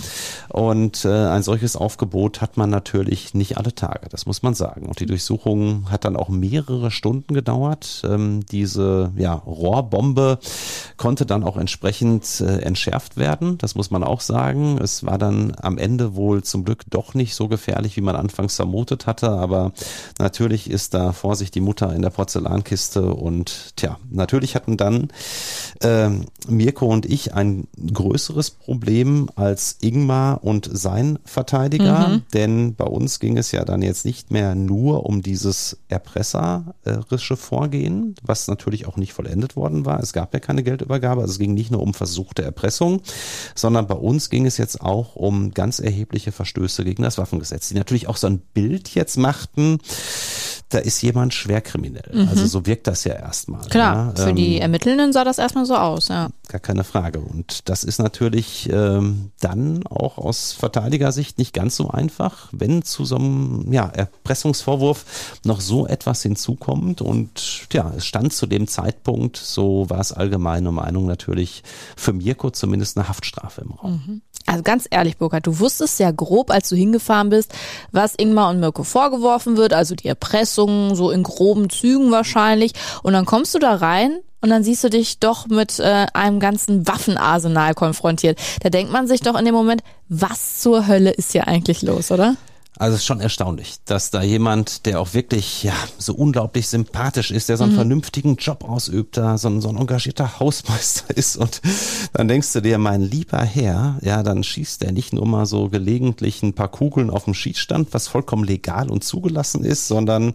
Und äh, ein solches Aufgebot hat man natürlich nicht alle Tage, das muss man sagen. Und die Durchsuchung hat dann auch mehrere Stunden gedauert. Ähm, diese ja, Rohrbombe konnte dann auch entsprechend äh, entschärft werden, das muss man auch sagen. Es war dann am Ende wohl zum Glück doch nicht so gefährlich, wie man anfangs vermutet hatte, aber natürlich ist da Vorsicht die Mutter in der Porzellankiste und tja, natürlich hatten dann äh, Mirko und ich ein größeres Problem als Ingmar und sein Verteidiger, mhm. denn bei uns ging es ja dann jetzt nicht mehr nur um dieses erpresserische Vorgehen, was natürlich auch nicht vollendet worden war. Es gab ja keine Geldübergabe, also es ging nicht nur um versuchte Erpressung, sondern bei uns ging es jetzt auch um ganz erhebliche Verstöße gegen das Waffengesetz, die natürlich auch so ein Bild jetzt macht, dachten, da ist jemand schwerkriminell. Mhm. Also so wirkt das ja erstmal. Klar, ja. für ähm, die Ermittelnden sah das erstmal so aus, ja. Gar keine Frage. Und das ist natürlich ähm, dann auch aus Verteidigersicht nicht ganz so einfach, wenn zu so einem ja, Erpressungsvorwurf noch so etwas hinzukommt. Und ja, es stand zu dem Zeitpunkt, so war es allgemeine Meinung natürlich, für Mirko zumindest eine Haftstrafe im Raum. Mhm. Also ganz ehrlich, Burkhard, du wusstest ja grob, als du hingefahren bist, was Ingmar und Mirko vorgeworfen wird, also die Erpressung, so in groben Zügen wahrscheinlich. Und dann kommst du da rein und dann siehst du dich doch mit äh, einem ganzen Waffenarsenal konfrontiert. Da denkt man sich doch in dem Moment, was zur Hölle ist hier eigentlich los, oder? Also es ist schon erstaunlich, dass da jemand, der auch wirklich ja so unglaublich sympathisch ist, der so einen mhm. vernünftigen Job ausübt, da so ein, so ein engagierter Hausmeister ist und dann denkst du dir, mein lieber Herr, ja, dann schießt er nicht nur mal so gelegentlich ein paar Kugeln auf dem Schießstand, was vollkommen legal und zugelassen ist, sondern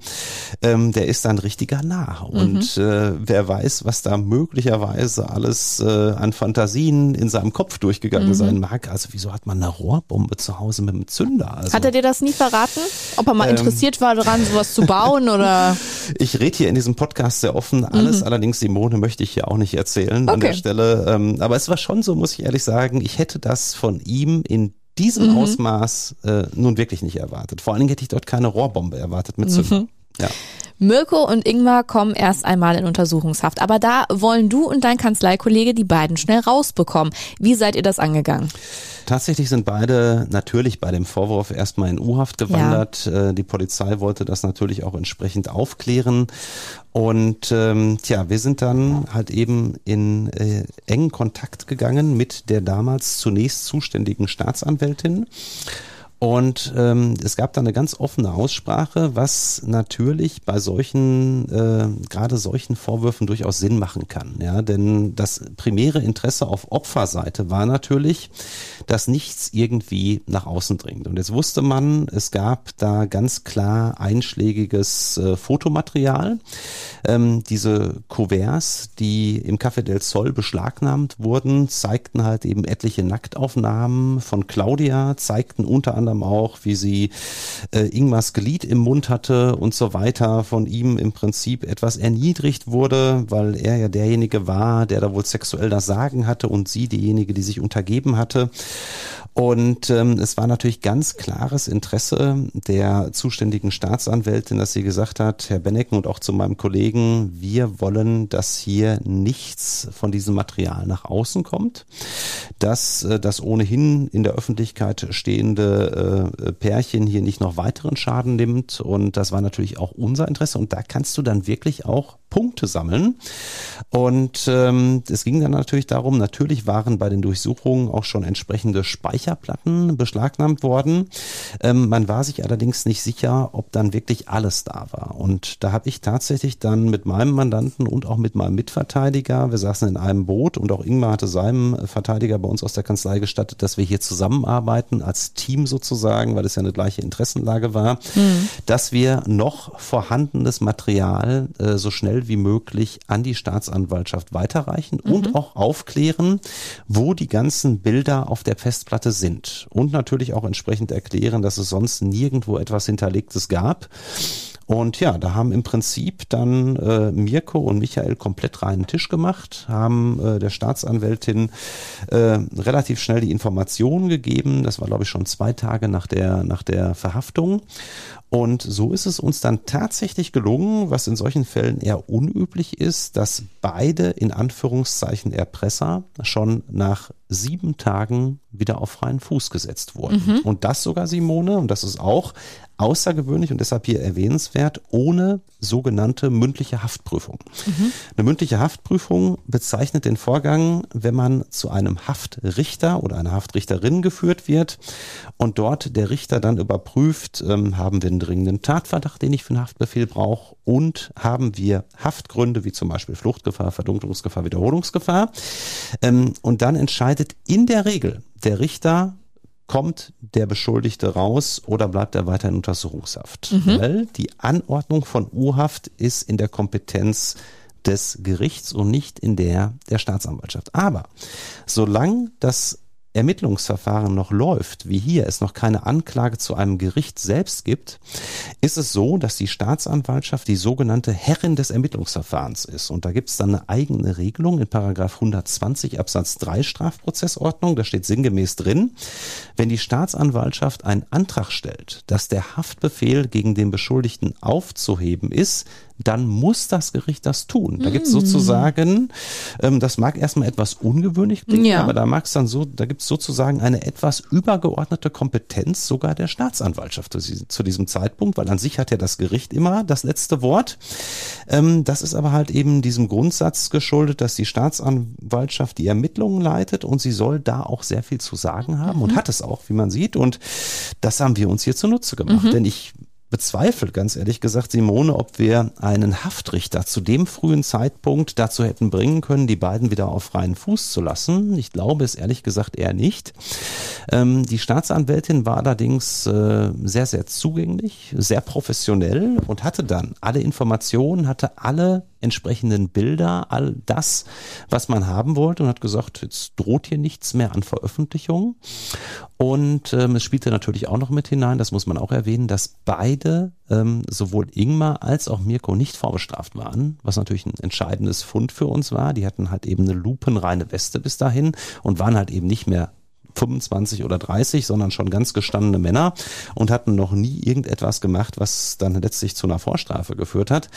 ähm, der ist ein richtiger Narr und mhm. äh, wer weiß, was da möglicherweise alles äh, an Fantasien in seinem Kopf durchgegangen mhm. sein mag. Also wieso hat man eine Rohrbombe zu Hause mit einem Zünder? Also, hat er dir das nie verraten? Ob er mal ähm, interessiert war daran, sowas zu bauen oder? Ich rede hier in diesem Podcast sehr offen. Alles mhm. allerdings, Simone, möchte ich hier auch nicht erzählen okay. an der Stelle. Ähm, aber es war schon so, muss ich ehrlich sagen, ich hätte das von ihm in diesem mhm. Ausmaß äh, nun wirklich nicht erwartet. Vor allen Dingen hätte ich dort keine Rohrbombe erwartet mit Zünder. Mhm. Ja. Mirko und Ingmar kommen erst einmal in Untersuchungshaft. Aber da wollen du und dein Kanzleikollege die beiden schnell rausbekommen. Wie seid ihr das angegangen? Tatsächlich sind beide natürlich bei dem Vorwurf erstmal in U-Haft gewandert. Ja. Äh, die Polizei wollte das natürlich auch entsprechend aufklären. Und ähm, tja, wir sind dann halt eben in äh, engen Kontakt gegangen mit der damals zunächst zuständigen Staatsanwältin. Und ähm, es gab da eine ganz offene Aussprache, was natürlich bei solchen, äh, gerade solchen Vorwürfen durchaus Sinn machen kann. Ja, denn das primäre Interesse auf Opferseite war natürlich, dass nichts irgendwie nach außen dringt. Und jetzt wusste man, es gab da ganz klar einschlägiges äh, Fotomaterial. Ähm, diese Kuverts, die im Café del Sol beschlagnahmt wurden, zeigten halt eben etliche Nacktaufnahmen von Claudia, zeigten unter anderem anderem auch, wie sie äh, Ingmars Glied im Mund hatte und so weiter, von ihm im Prinzip etwas erniedrigt wurde, weil er ja derjenige war, der da wohl sexuell das Sagen hatte und sie diejenige, die sich untergeben hatte. Und ähm, es war natürlich ganz klares Interesse der zuständigen Staatsanwältin, dass sie gesagt hat, Herr Bennecken und auch zu meinem Kollegen, wir wollen, dass hier nichts von diesem Material nach außen kommt, dass äh, das ohnehin in der Öffentlichkeit stehende äh, Pärchen hier nicht noch weiteren Schaden nimmt. Und das war natürlich auch unser Interesse. Und da kannst du dann wirklich auch Punkte sammeln. Und ähm, es ging dann natürlich darum, natürlich waren bei den Durchsuchungen auch schon entsprechende Speicherplatten beschlagnahmt worden. Ähm, man war sich allerdings nicht sicher, ob dann wirklich alles da war. Und da habe ich tatsächlich dann mit meinem Mandanten und auch mit meinem Mitverteidiger, wir saßen in einem Boot und auch Ingmar hatte seinem Verteidiger bei uns aus der Kanzlei gestattet, dass wir hier zusammenarbeiten als Team sozusagen, weil es ja eine gleiche Interessenlage war, mhm. dass wir noch vorhandenes Material äh, so schnell wie möglich an die Staatsanwaltschaft weiterreichen mhm. und auch aufklären, wo die ganzen Bilder auf der Festplatte sind. Und natürlich auch entsprechend erklären, dass es sonst nirgendwo etwas Hinterlegtes gab. Und ja, da haben im Prinzip dann äh, Mirko und Michael komplett reinen Tisch gemacht, haben äh, der Staatsanwältin äh, relativ schnell die Informationen gegeben. Das war, glaube ich, schon zwei Tage nach der, nach der Verhaftung. Und so ist es uns dann tatsächlich gelungen, was in solchen Fällen eher unüblich ist, dass beide in Anführungszeichen Erpresser schon nach sieben Tagen wieder auf freien Fuß gesetzt wurden. Mhm. Und das sogar, Simone, und das ist auch außergewöhnlich und deshalb hier erwähnenswert, ohne sogenannte mündliche Haftprüfung. Mhm. Eine mündliche Haftprüfung bezeichnet den Vorgang, wenn man zu einem Haftrichter oder einer Haftrichterin geführt wird und dort der Richter dann überprüft, ähm, haben wir einen dringenden Tatverdacht, den ich für einen Haftbefehl brauche und haben wir Haftgründe wie zum Beispiel Fluchtgefahr, Verdunkelungsgefahr, Wiederholungsgefahr. Ähm, und dann entscheidet in der Regel der Richter, kommt der Beschuldigte raus oder bleibt er weiter in Untersuchungshaft? Mhm. Weil die Anordnung von U-Haft ist in der Kompetenz des Gerichts und nicht in der der Staatsanwaltschaft. Aber solange das Ermittlungsverfahren noch läuft, wie hier es noch keine Anklage zu einem Gericht selbst gibt, ist es so, dass die Staatsanwaltschaft die sogenannte Herrin des Ermittlungsverfahrens ist. Und da gibt es dann eine eigene Regelung in Paragraph 120 Absatz 3 Strafprozessordnung. Da steht sinngemäß drin, wenn die Staatsanwaltschaft einen Antrag stellt, dass der Haftbefehl gegen den Beschuldigten aufzuheben ist, dann muss das Gericht das tun. Da gibt es sozusagen, ähm, das mag erstmal etwas ungewöhnlich klingen, ja. aber da mag es dann so, da gibt es sozusagen eine etwas übergeordnete Kompetenz sogar der Staatsanwaltschaft zu diesem Zeitpunkt, weil an sich hat ja das Gericht immer das letzte Wort. Ähm, das ist aber halt eben diesem Grundsatz geschuldet, dass die Staatsanwaltschaft die Ermittlungen leitet und sie soll da auch sehr viel zu sagen haben mhm. und hat es auch, wie man sieht. Und das haben wir uns hier zunutze gemacht. Mhm. Denn ich bezweifelt, ganz ehrlich gesagt, Simone, ob wir einen Haftrichter zu dem frühen Zeitpunkt dazu hätten bringen können, die beiden wieder auf freien Fuß zu lassen. Ich glaube es ehrlich gesagt eher nicht. Ähm, die Staatsanwältin war allerdings äh, sehr, sehr zugänglich, sehr professionell und hatte dann alle Informationen, hatte alle entsprechenden Bilder, all das, was man haben wollte und hat gesagt, jetzt droht hier nichts mehr an Veröffentlichung. Und ähm, es spielte natürlich auch noch mit hinein, das muss man auch erwähnen, dass beide, ähm, sowohl Ingmar als auch Mirko, nicht vorbestraft waren, was natürlich ein entscheidendes Fund für uns war. Die hatten halt eben eine lupenreine Weste bis dahin und waren halt eben nicht mehr 25 oder 30, sondern schon ganz gestandene Männer und hatten noch nie irgendetwas gemacht, was dann letztlich zu einer Vorstrafe geführt hat.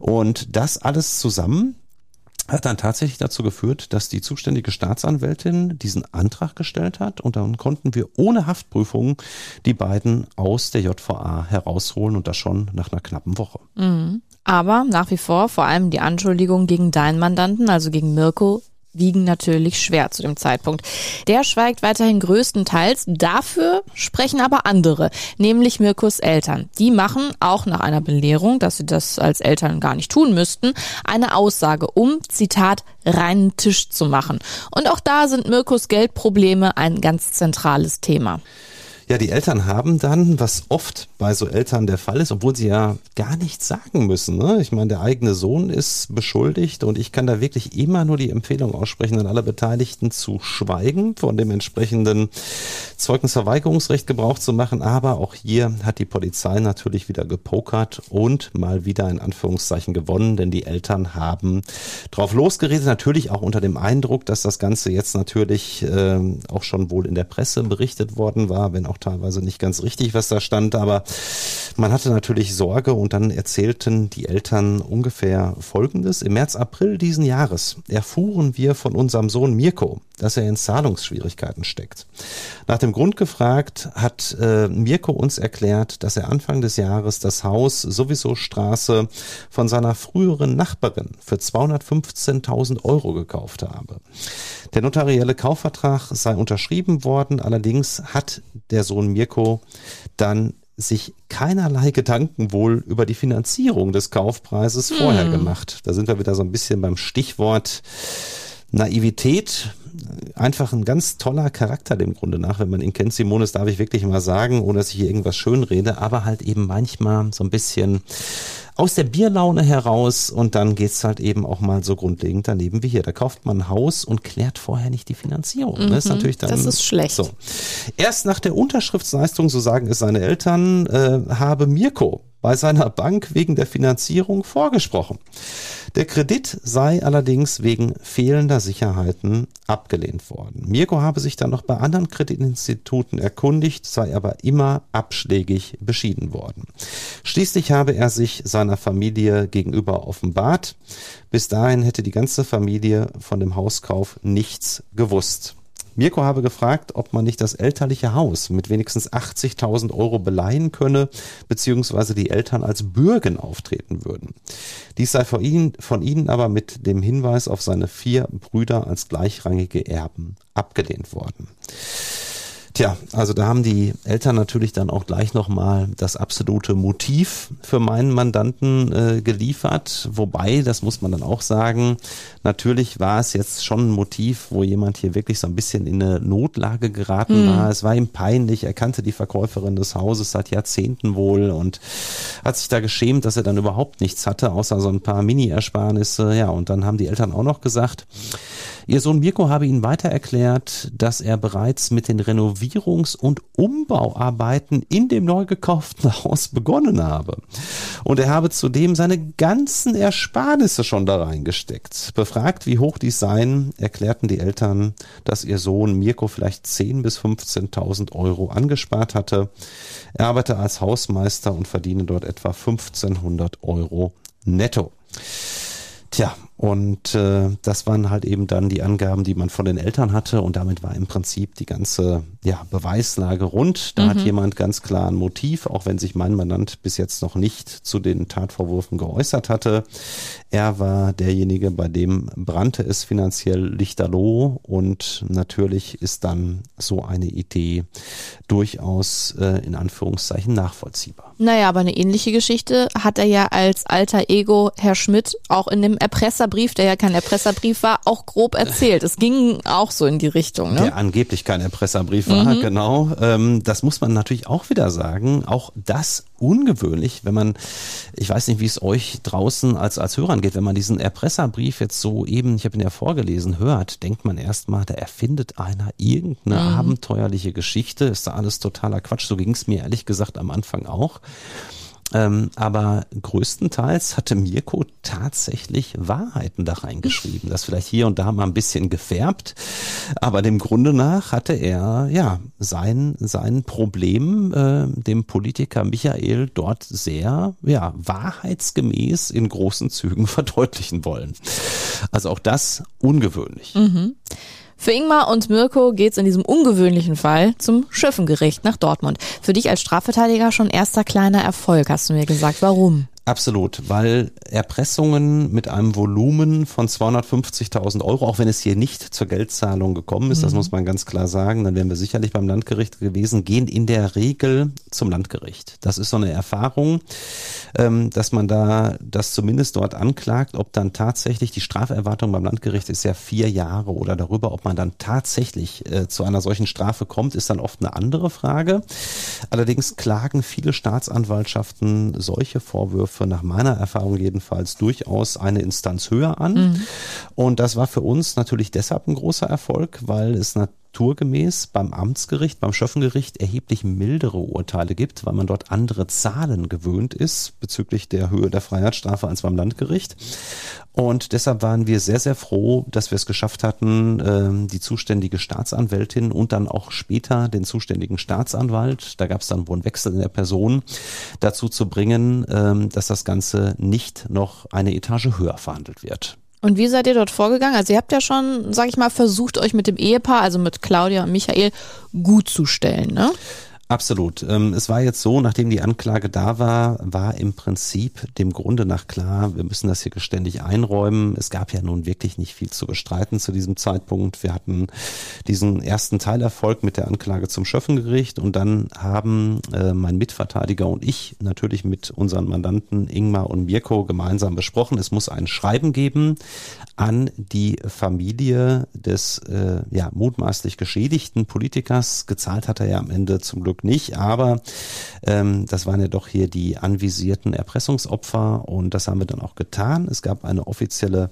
Und das alles zusammen hat dann tatsächlich dazu geführt, dass die zuständige Staatsanwältin diesen Antrag gestellt hat und dann konnten wir ohne Haftprüfung die beiden aus der JVA herausholen und das schon nach einer knappen Woche. Mhm. Aber nach wie vor vor allem die Anschuldigung gegen deinen Mandanten, also gegen Mirko, wiegen natürlich schwer zu dem Zeitpunkt. Der schweigt weiterhin größtenteils. Dafür sprechen aber andere, nämlich Mirkus Eltern. Die machen auch nach einer Belehrung, dass sie das als Eltern gar nicht tun müssten, eine Aussage, um, Zitat, reinen Tisch zu machen. Und auch da sind Mirkus Geldprobleme ein ganz zentrales Thema. Ja, die Eltern haben dann, was oft bei so Eltern der Fall ist, obwohl sie ja gar nichts sagen müssen. Ne? Ich meine, der eigene Sohn ist beschuldigt und ich kann da wirklich immer nur die Empfehlung aussprechen, an alle Beteiligten zu schweigen, von dem entsprechenden Zeugnisverweigerungsrecht Gebrauch zu machen. Aber auch hier hat die Polizei natürlich wieder gepokert und mal wieder in Anführungszeichen gewonnen, denn die Eltern haben drauf losgeredet, natürlich auch unter dem Eindruck, dass das Ganze jetzt natürlich äh, auch schon wohl in der Presse berichtet worden war, wenn auch teilweise nicht ganz richtig, was da stand, aber man hatte natürlich Sorge und dann erzählten die Eltern ungefähr Folgendes. Im März, April diesen Jahres erfuhren wir von unserem Sohn Mirko, dass er in Zahlungsschwierigkeiten steckt. Nach dem Grund gefragt hat äh, Mirko uns erklärt, dass er Anfang des Jahres das Haus sowieso Straße von seiner früheren Nachbarin für 215.000 Euro gekauft habe. Der notarielle Kaufvertrag sei unterschrieben worden, allerdings hat der Sohn Mirko dann sich keinerlei Gedanken wohl über die Finanzierung des Kaufpreises hm. vorher gemacht. Da sind wir wieder so ein bisschen beim Stichwort Naivität. Einfach ein ganz toller Charakter dem Grunde nach, wenn man ihn kennt. Simones darf ich wirklich mal sagen, ohne dass ich hier irgendwas schön rede, aber halt eben manchmal so ein bisschen aus der Bierlaune heraus und dann geht's halt eben auch mal so grundlegend daneben wie hier. Da kauft man ein Haus und klärt vorher nicht die Finanzierung. Mhm, das ist natürlich dann. Das ist schlecht. So. Erst nach der Unterschriftsleistung, so sagen es seine Eltern, äh, habe Mirko bei seiner Bank wegen der Finanzierung vorgesprochen. Der Kredit sei allerdings wegen fehlender Sicherheiten abgelehnt worden. Mirko habe sich dann noch bei anderen Kreditinstituten erkundigt, sei aber immer abschlägig beschieden worden. Schließlich habe er sich seiner Familie gegenüber offenbart. Bis dahin hätte die ganze Familie von dem Hauskauf nichts gewusst. Mirko habe gefragt, ob man nicht das elterliche Haus mit wenigstens 80.000 Euro beleihen könne, beziehungsweise die Eltern als Bürgen auftreten würden. Dies sei von ihnen, von ihnen aber mit dem Hinweis auf seine vier Brüder als gleichrangige Erben abgelehnt worden. Tja, also da haben die Eltern natürlich dann auch gleich nochmal das absolute Motiv für meinen Mandanten äh, geliefert. Wobei, das muss man dann auch sagen, natürlich war es jetzt schon ein Motiv, wo jemand hier wirklich so ein bisschen in eine Notlage geraten mhm. war. Es war ihm peinlich, er kannte die Verkäuferin des Hauses seit Jahrzehnten wohl und hat sich da geschämt, dass er dann überhaupt nichts hatte, außer so ein paar Mini-Ersparnisse. Ja, und dann haben die Eltern auch noch gesagt, Ihr Sohn Mirko habe Ihnen weiter erklärt, dass er bereits mit den Renovierungs- und Umbauarbeiten in dem neu gekauften Haus begonnen habe. Und er habe zudem seine ganzen Ersparnisse schon da reingesteckt. Befragt, wie hoch dies seien, erklärten die Eltern, dass ihr Sohn Mirko vielleicht 10.000 bis 15.000 Euro angespart hatte. Er arbeite als Hausmeister und verdiene dort etwa 1500 Euro netto. Tja, und äh, das waren halt eben dann die Angaben, die man von den Eltern hatte. Und damit war im Prinzip die ganze ja, Beweislage rund. Da mhm. hat jemand ganz klar ein Motiv, auch wenn sich mein Mandant bis jetzt noch nicht zu den Tatvorwürfen geäußert hatte. Er war derjenige, bei dem brannte es finanziell lichterloh. Und natürlich ist dann so eine Idee durchaus äh, in Anführungszeichen nachvollziehbar. Naja, aber eine ähnliche Geschichte hat er ja als alter Ego Herr Schmidt auch in dem Erpresser Erpresserbrief, der ja kein Erpresserbrief war, auch grob erzählt. Es ging auch so in die Richtung. Ne? Der angeblich kein Erpresserbrief war, mhm. genau. Ähm, das muss man natürlich auch wieder sagen. Auch das ungewöhnlich, wenn man, ich weiß nicht, wie es euch draußen als, als Hörern geht, wenn man diesen Erpresserbrief jetzt so eben, ich habe ihn ja vorgelesen, hört, denkt man erstmal, da erfindet einer irgendeine mhm. abenteuerliche Geschichte, ist da alles totaler Quatsch. So ging es mir ehrlich gesagt am Anfang auch. Ähm, aber größtenteils hatte Mirko tatsächlich Wahrheiten da reingeschrieben. Das vielleicht hier und da mal ein bisschen gefärbt. Aber dem Grunde nach hatte er ja sein, sein Problem äh, dem Politiker Michael dort sehr ja, wahrheitsgemäß in großen Zügen verdeutlichen wollen. Also auch das ungewöhnlich. Mhm. Für Ingmar und Mirko geht's in diesem ungewöhnlichen Fall zum Schöffengericht nach Dortmund. Für dich als Strafverteidiger schon erster kleiner Erfolg, hast du mir gesagt. Warum? Absolut, weil Erpressungen mit einem Volumen von 250.000 Euro, auch wenn es hier nicht zur Geldzahlung gekommen ist, mhm. das muss man ganz klar sagen, dann wären wir sicherlich beim Landgericht gewesen, gehen in der Regel zum Landgericht. Das ist so eine Erfahrung, ähm, dass man da das zumindest dort anklagt, ob dann tatsächlich die Straferwartung beim Landgericht ist ja vier Jahre oder darüber, ob man dann tatsächlich äh, zu einer solchen Strafe kommt, ist dann oft eine andere Frage. Allerdings klagen viele Staatsanwaltschaften solche Vorwürfe Vorwürfe nach meiner Erfahrung jedenfalls durchaus eine Instanz höher an. Mhm. Und das war für uns natürlich deshalb ein großer Erfolg, weil es natürlich naturgemäß beim Amtsgericht, beim Schöffengericht erheblich mildere Urteile gibt, weil man dort andere Zahlen gewöhnt ist bezüglich der Höhe der Freiheitsstrafe als beim Landgericht. Und deshalb waren wir sehr, sehr froh, dass wir es geschafft hatten, ähm, die zuständige Staatsanwältin und dann auch später den zuständigen Staatsanwalt, da gab es dann wohl einen Wechsel in der Person, dazu zu bringen, ähm, dass das Ganze nicht noch eine Etage höher verhandelt wird. Und wie seid ihr dort vorgegangen? Also ihr habt ja schon, sag ich mal, versucht, euch mit dem Ehepaar, also mit Claudia und Michael, gut zu stellen, ne? Absolut. Ähm, es war jetzt so, nachdem die Anklage da war, war im Prinzip dem Grunde nach klar, wir müssen das hier geständig einräumen. Es gab ja nun wirklich nicht viel zu bestreiten zu diesem Zeitpunkt. Wir hatten diesen ersten Teilerfolg mit der Anklage zum Schöffengericht und dann haben äh, mein Mitverteidiger und ich natürlich mit unseren Mandanten Ingmar und Mirko gemeinsam besprochen, es muss ein Schreiben geben an die Familie des äh, ja, mutmaßlich geschädigten Politikers. Gezahlt hat er ja am Ende zum Glück nicht, aber ähm, das waren ja doch hier die anvisierten Erpressungsopfer und das haben wir dann auch getan. Es gab eine offizielle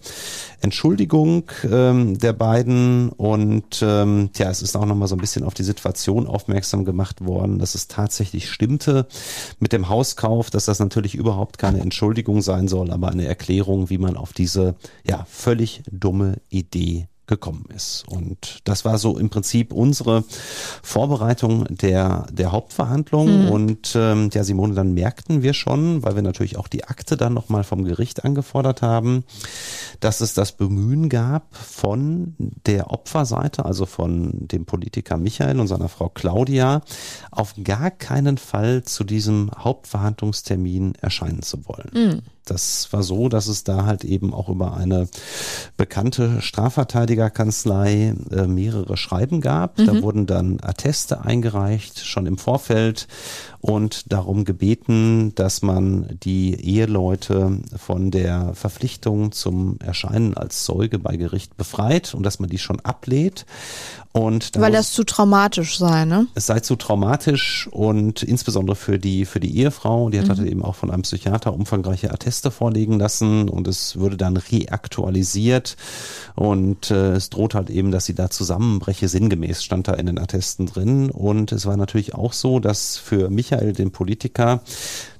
Entschuldigung ähm, der beiden und ähm, ja, es ist auch nochmal so ein bisschen auf die Situation aufmerksam gemacht worden, dass es tatsächlich stimmte mit dem Hauskauf, dass das natürlich überhaupt keine Entschuldigung sein soll, aber eine Erklärung, wie man auf diese ja völlig dumme Idee gekommen ist. Und das war so im Prinzip unsere Vorbereitung der, der Hauptverhandlung. Mhm. Und ähm, ja, Simone, dann merkten wir schon, weil wir natürlich auch die Akte dann nochmal vom Gericht angefordert haben, dass es das Bemühen gab von der Opferseite, also von dem Politiker Michael und seiner Frau Claudia, auf gar keinen Fall zu diesem Hauptverhandlungstermin erscheinen zu wollen. Mhm. Das war so, dass es da halt eben auch über eine bekannte Strafverteidigerkanzlei äh, mehrere Schreiben gab. Mhm. Da wurden dann Atteste eingereicht, schon im Vorfeld und darum gebeten, dass man die Eheleute von der Verpflichtung zum Erscheinen als Zeuge bei Gericht befreit und dass man die schon ablehnt. Und Weil das zu traumatisch sei, ne? Es sei zu traumatisch und insbesondere für die, für die Ehefrau, die hat mhm. eben auch von einem Psychiater umfangreiche Atteste vorlegen lassen und es würde dann reaktualisiert und äh, es droht halt eben, dass sie da zusammenbreche, sinngemäß stand da in den Attesten drin und es war natürlich auch so, dass für Michael, den Politiker,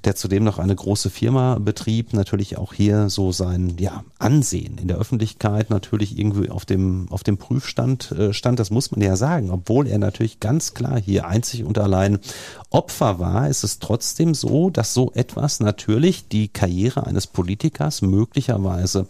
der zudem noch eine große Firma betrieb, natürlich auch hier so sein ja, Ansehen in der Öffentlichkeit natürlich irgendwie auf dem, auf dem Prüfstand äh, stand. Das muss man ja sagen. Obwohl er natürlich ganz klar hier einzig und allein Opfer war, ist es trotzdem so, dass so etwas natürlich die Karriere eines Politikers möglicherweise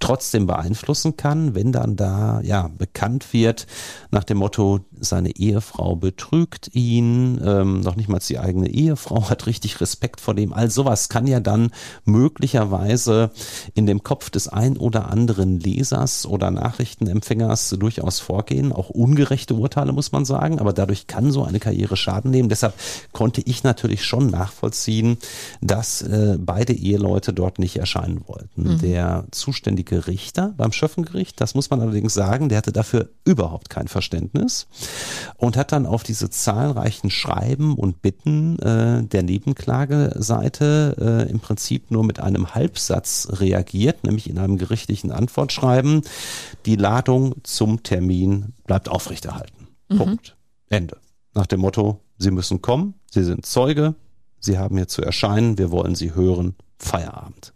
trotzdem beeinflussen kann, wenn dann da ja bekannt wird nach dem Motto, seine Ehefrau betrügt ihn, ähm, noch nicht mal die eigene Ehefrau hat richtig Respekt vor dem. All sowas kann ja dann möglicherweise in dem Kopf des ein oder anderen Lesers oder Nachrichtenempfängers durchaus vorgehen. Auch ungerechte Urteile muss man sagen, aber dadurch kann so eine Karriere Schaden nehmen. Deshalb konnte ich natürlich schon nachvollziehen, dass äh, beide Eheleute dort nicht erscheinen wollten. Mhm. Der zuständige Richter beim Schöffengericht, das muss man allerdings sagen, der hatte dafür überhaupt kein Verständnis und hat dann auf diese zahlreichen Schreiben und Bitten äh, der Nebenklageseite äh, im Prinzip nur mit einem Halbsatz reagiert, nämlich in einem gerichtlichen Antwortschreiben. Die Ladung zum Termin bleibt aufrechterhalten. Mhm. Punkt. Ende. Nach dem Motto, Sie müssen kommen, Sie sind Zeuge, Sie haben hier zu erscheinen, wir wollen Sie hören, Feierabend.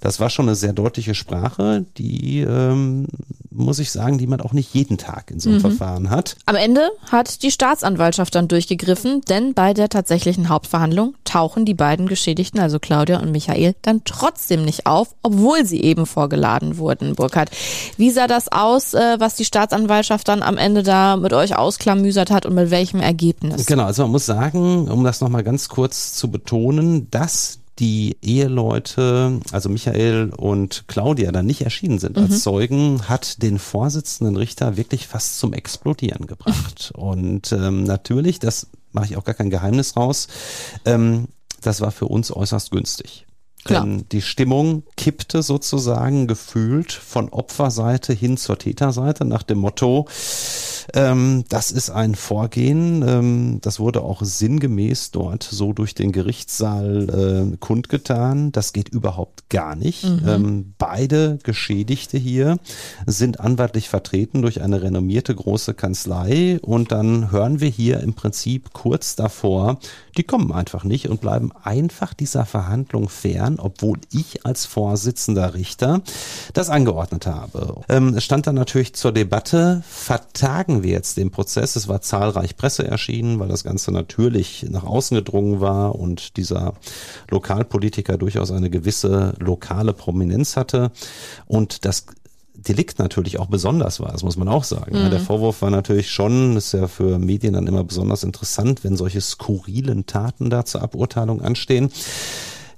Das war schon eine sehr deutliche Sprache, die, ähm, muss ich sagen, die man auch nicht jeden Tag in so einem mhm. Verfahren hat. Am Ende hat die Staatsanwaltschaft dann durchgegriffen, denn bei der tatsächlichen Hauptverhandlung tauchen die beiden Geschädigten, also Claudia und Michael, dann trotzdem nicht auf, obwohl sie eben vorgeladen wurden, Burkhard. Wie sah das aus, äh, was die Staatsanwaltschaft dann am Ende da mit euch ausklamüsert hat und mit welchem Ergebnis? Genau, also man muss sagen, um das nochmal ganz kurz zu betonen, dass die Eheleute, also Michael und Claudia, dann nicht erschienen sind mhm. als Zeugen, hat den Vorsitzenden Richter wirklich fast zum Explodieren gebracht. Und ähm, natürlich, das mache ich auch gar kein Geheimnis raus, ähm, das war für uns äußerst günstig. Klar. Denn die Stimmung kippte sozusagen gefühlt von Opferseite hin zur Täterseite nach dem Motto, ähm, das ist ein Vorgehen, ähm, das wurde auch sinngemäß dort so durch den Gerichtssaal äh, kundgetan. Das geht überhaupt gar nicht. Mhm. Ähm, beide Geschädigte hier sind anwaltlich vertreten durch eine renommierte große Kanzlei und dann hören wir hier im Prinzip kurz davor, die kommen einfach nicht und bleiben einfach dieser Verhandlung fern, obwohl ich als Vorsitzender Richter das angeordnet habe. Ähm, es stand dann natürlich zur Debatte, vertagen wir jetzt den Prozess. Es war zahlreich Presse erschienen, weil das Ganze natürlich nach außen gedrungen war und dieser Lokalpolitiker durchaus eine gewisse lokale Prominenz hatte. Und das Delikt natürlich auch besonders war, das muss man auch sagen. Mhm. der Vorwurf war natürlich schon, ist ja für Medien dann immer besonders interessant, wenn solche skurrilen Taten da zur Aburteilung anstehen.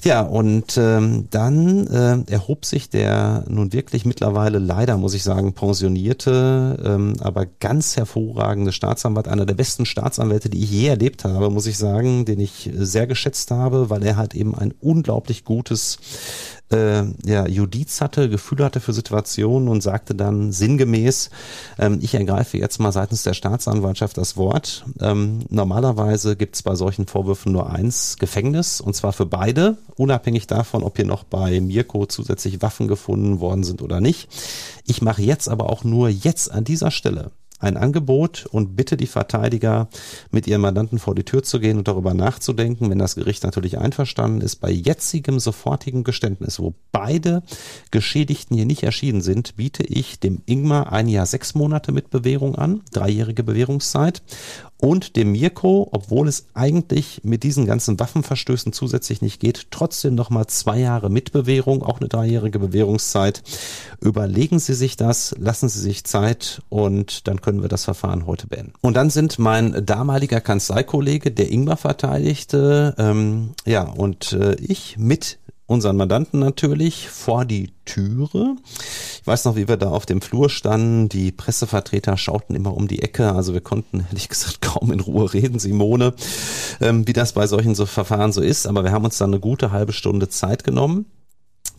Ja, und ähm, dann äh, erhob sich der nun wirklich mittlerweile leider, muss ich sagen, pensionierte, ähm, aber ganz hervorragende Staatsanwalt, einer der besten Staatsanwälte, die ich je erlebt habe, muss ich sagen, den ich sehr geschätzt habe, weil er halt eben ein unglaublich gutes äh, ja, Judiz hatte, Gefühle hatte für Situationen und sagte dann sinngemäß, ähm, ich ergreife jetzt mal seitens der Staatsanwaltschaft das Wort. Ähm, normalerweise gibt es bei solchen Vorwürfen nur eins, Gefängnis, und zwar für beide, unabhängig davon, ob hier noch bei Mirko zusätzlich Waffen gefunden worden sind oder nicht. Ich mache jetzt aber auch nur jetzt an dieser Stelle ein Angebot und bitte die Verteidiger, mit ihrem Mandanten vor die Tür zu gehen und darüber nachzudenken, wenn das Gericht natürlich einverstanden ist, bei jetzigem sofortigem Geständnis, wo beide Geschädigten hier nicht erschienen sind, biete ich dem Ingmar ein Jahr sechs Monate mit Bewährung an, dreijährige Bewährungszeit und dem Mirko, obwohl es eigentlich mit diesen ganzen Waffenverstößen zusätzlich nicht geht, trotzdem nochmal zwei Jahre Mitbewährung, auch eine dreijährige Bewährungszeit. Überlegen Sie sich das, lassen Sie sich Zeit und dann können wir das Verfahren heute beenden. Und dann sind mein damaliger Kanzleikollege, der Ingmar verteidigte, ähm, ja, und äh, ich mit unseren Mandanten natürlich vor die Türe. Ich weiß noch, wie wir da auf dem Flur standen. Die Pressevertreter schauten immer um die Ecke. Also wir konnten ehrlich gesagt kaum in Ruhe reden, Simone, ähm, wie das bei solchen so Verfahren so ist. Aber wir haben uns dann eine gute halbe Stunde Zeit genommen.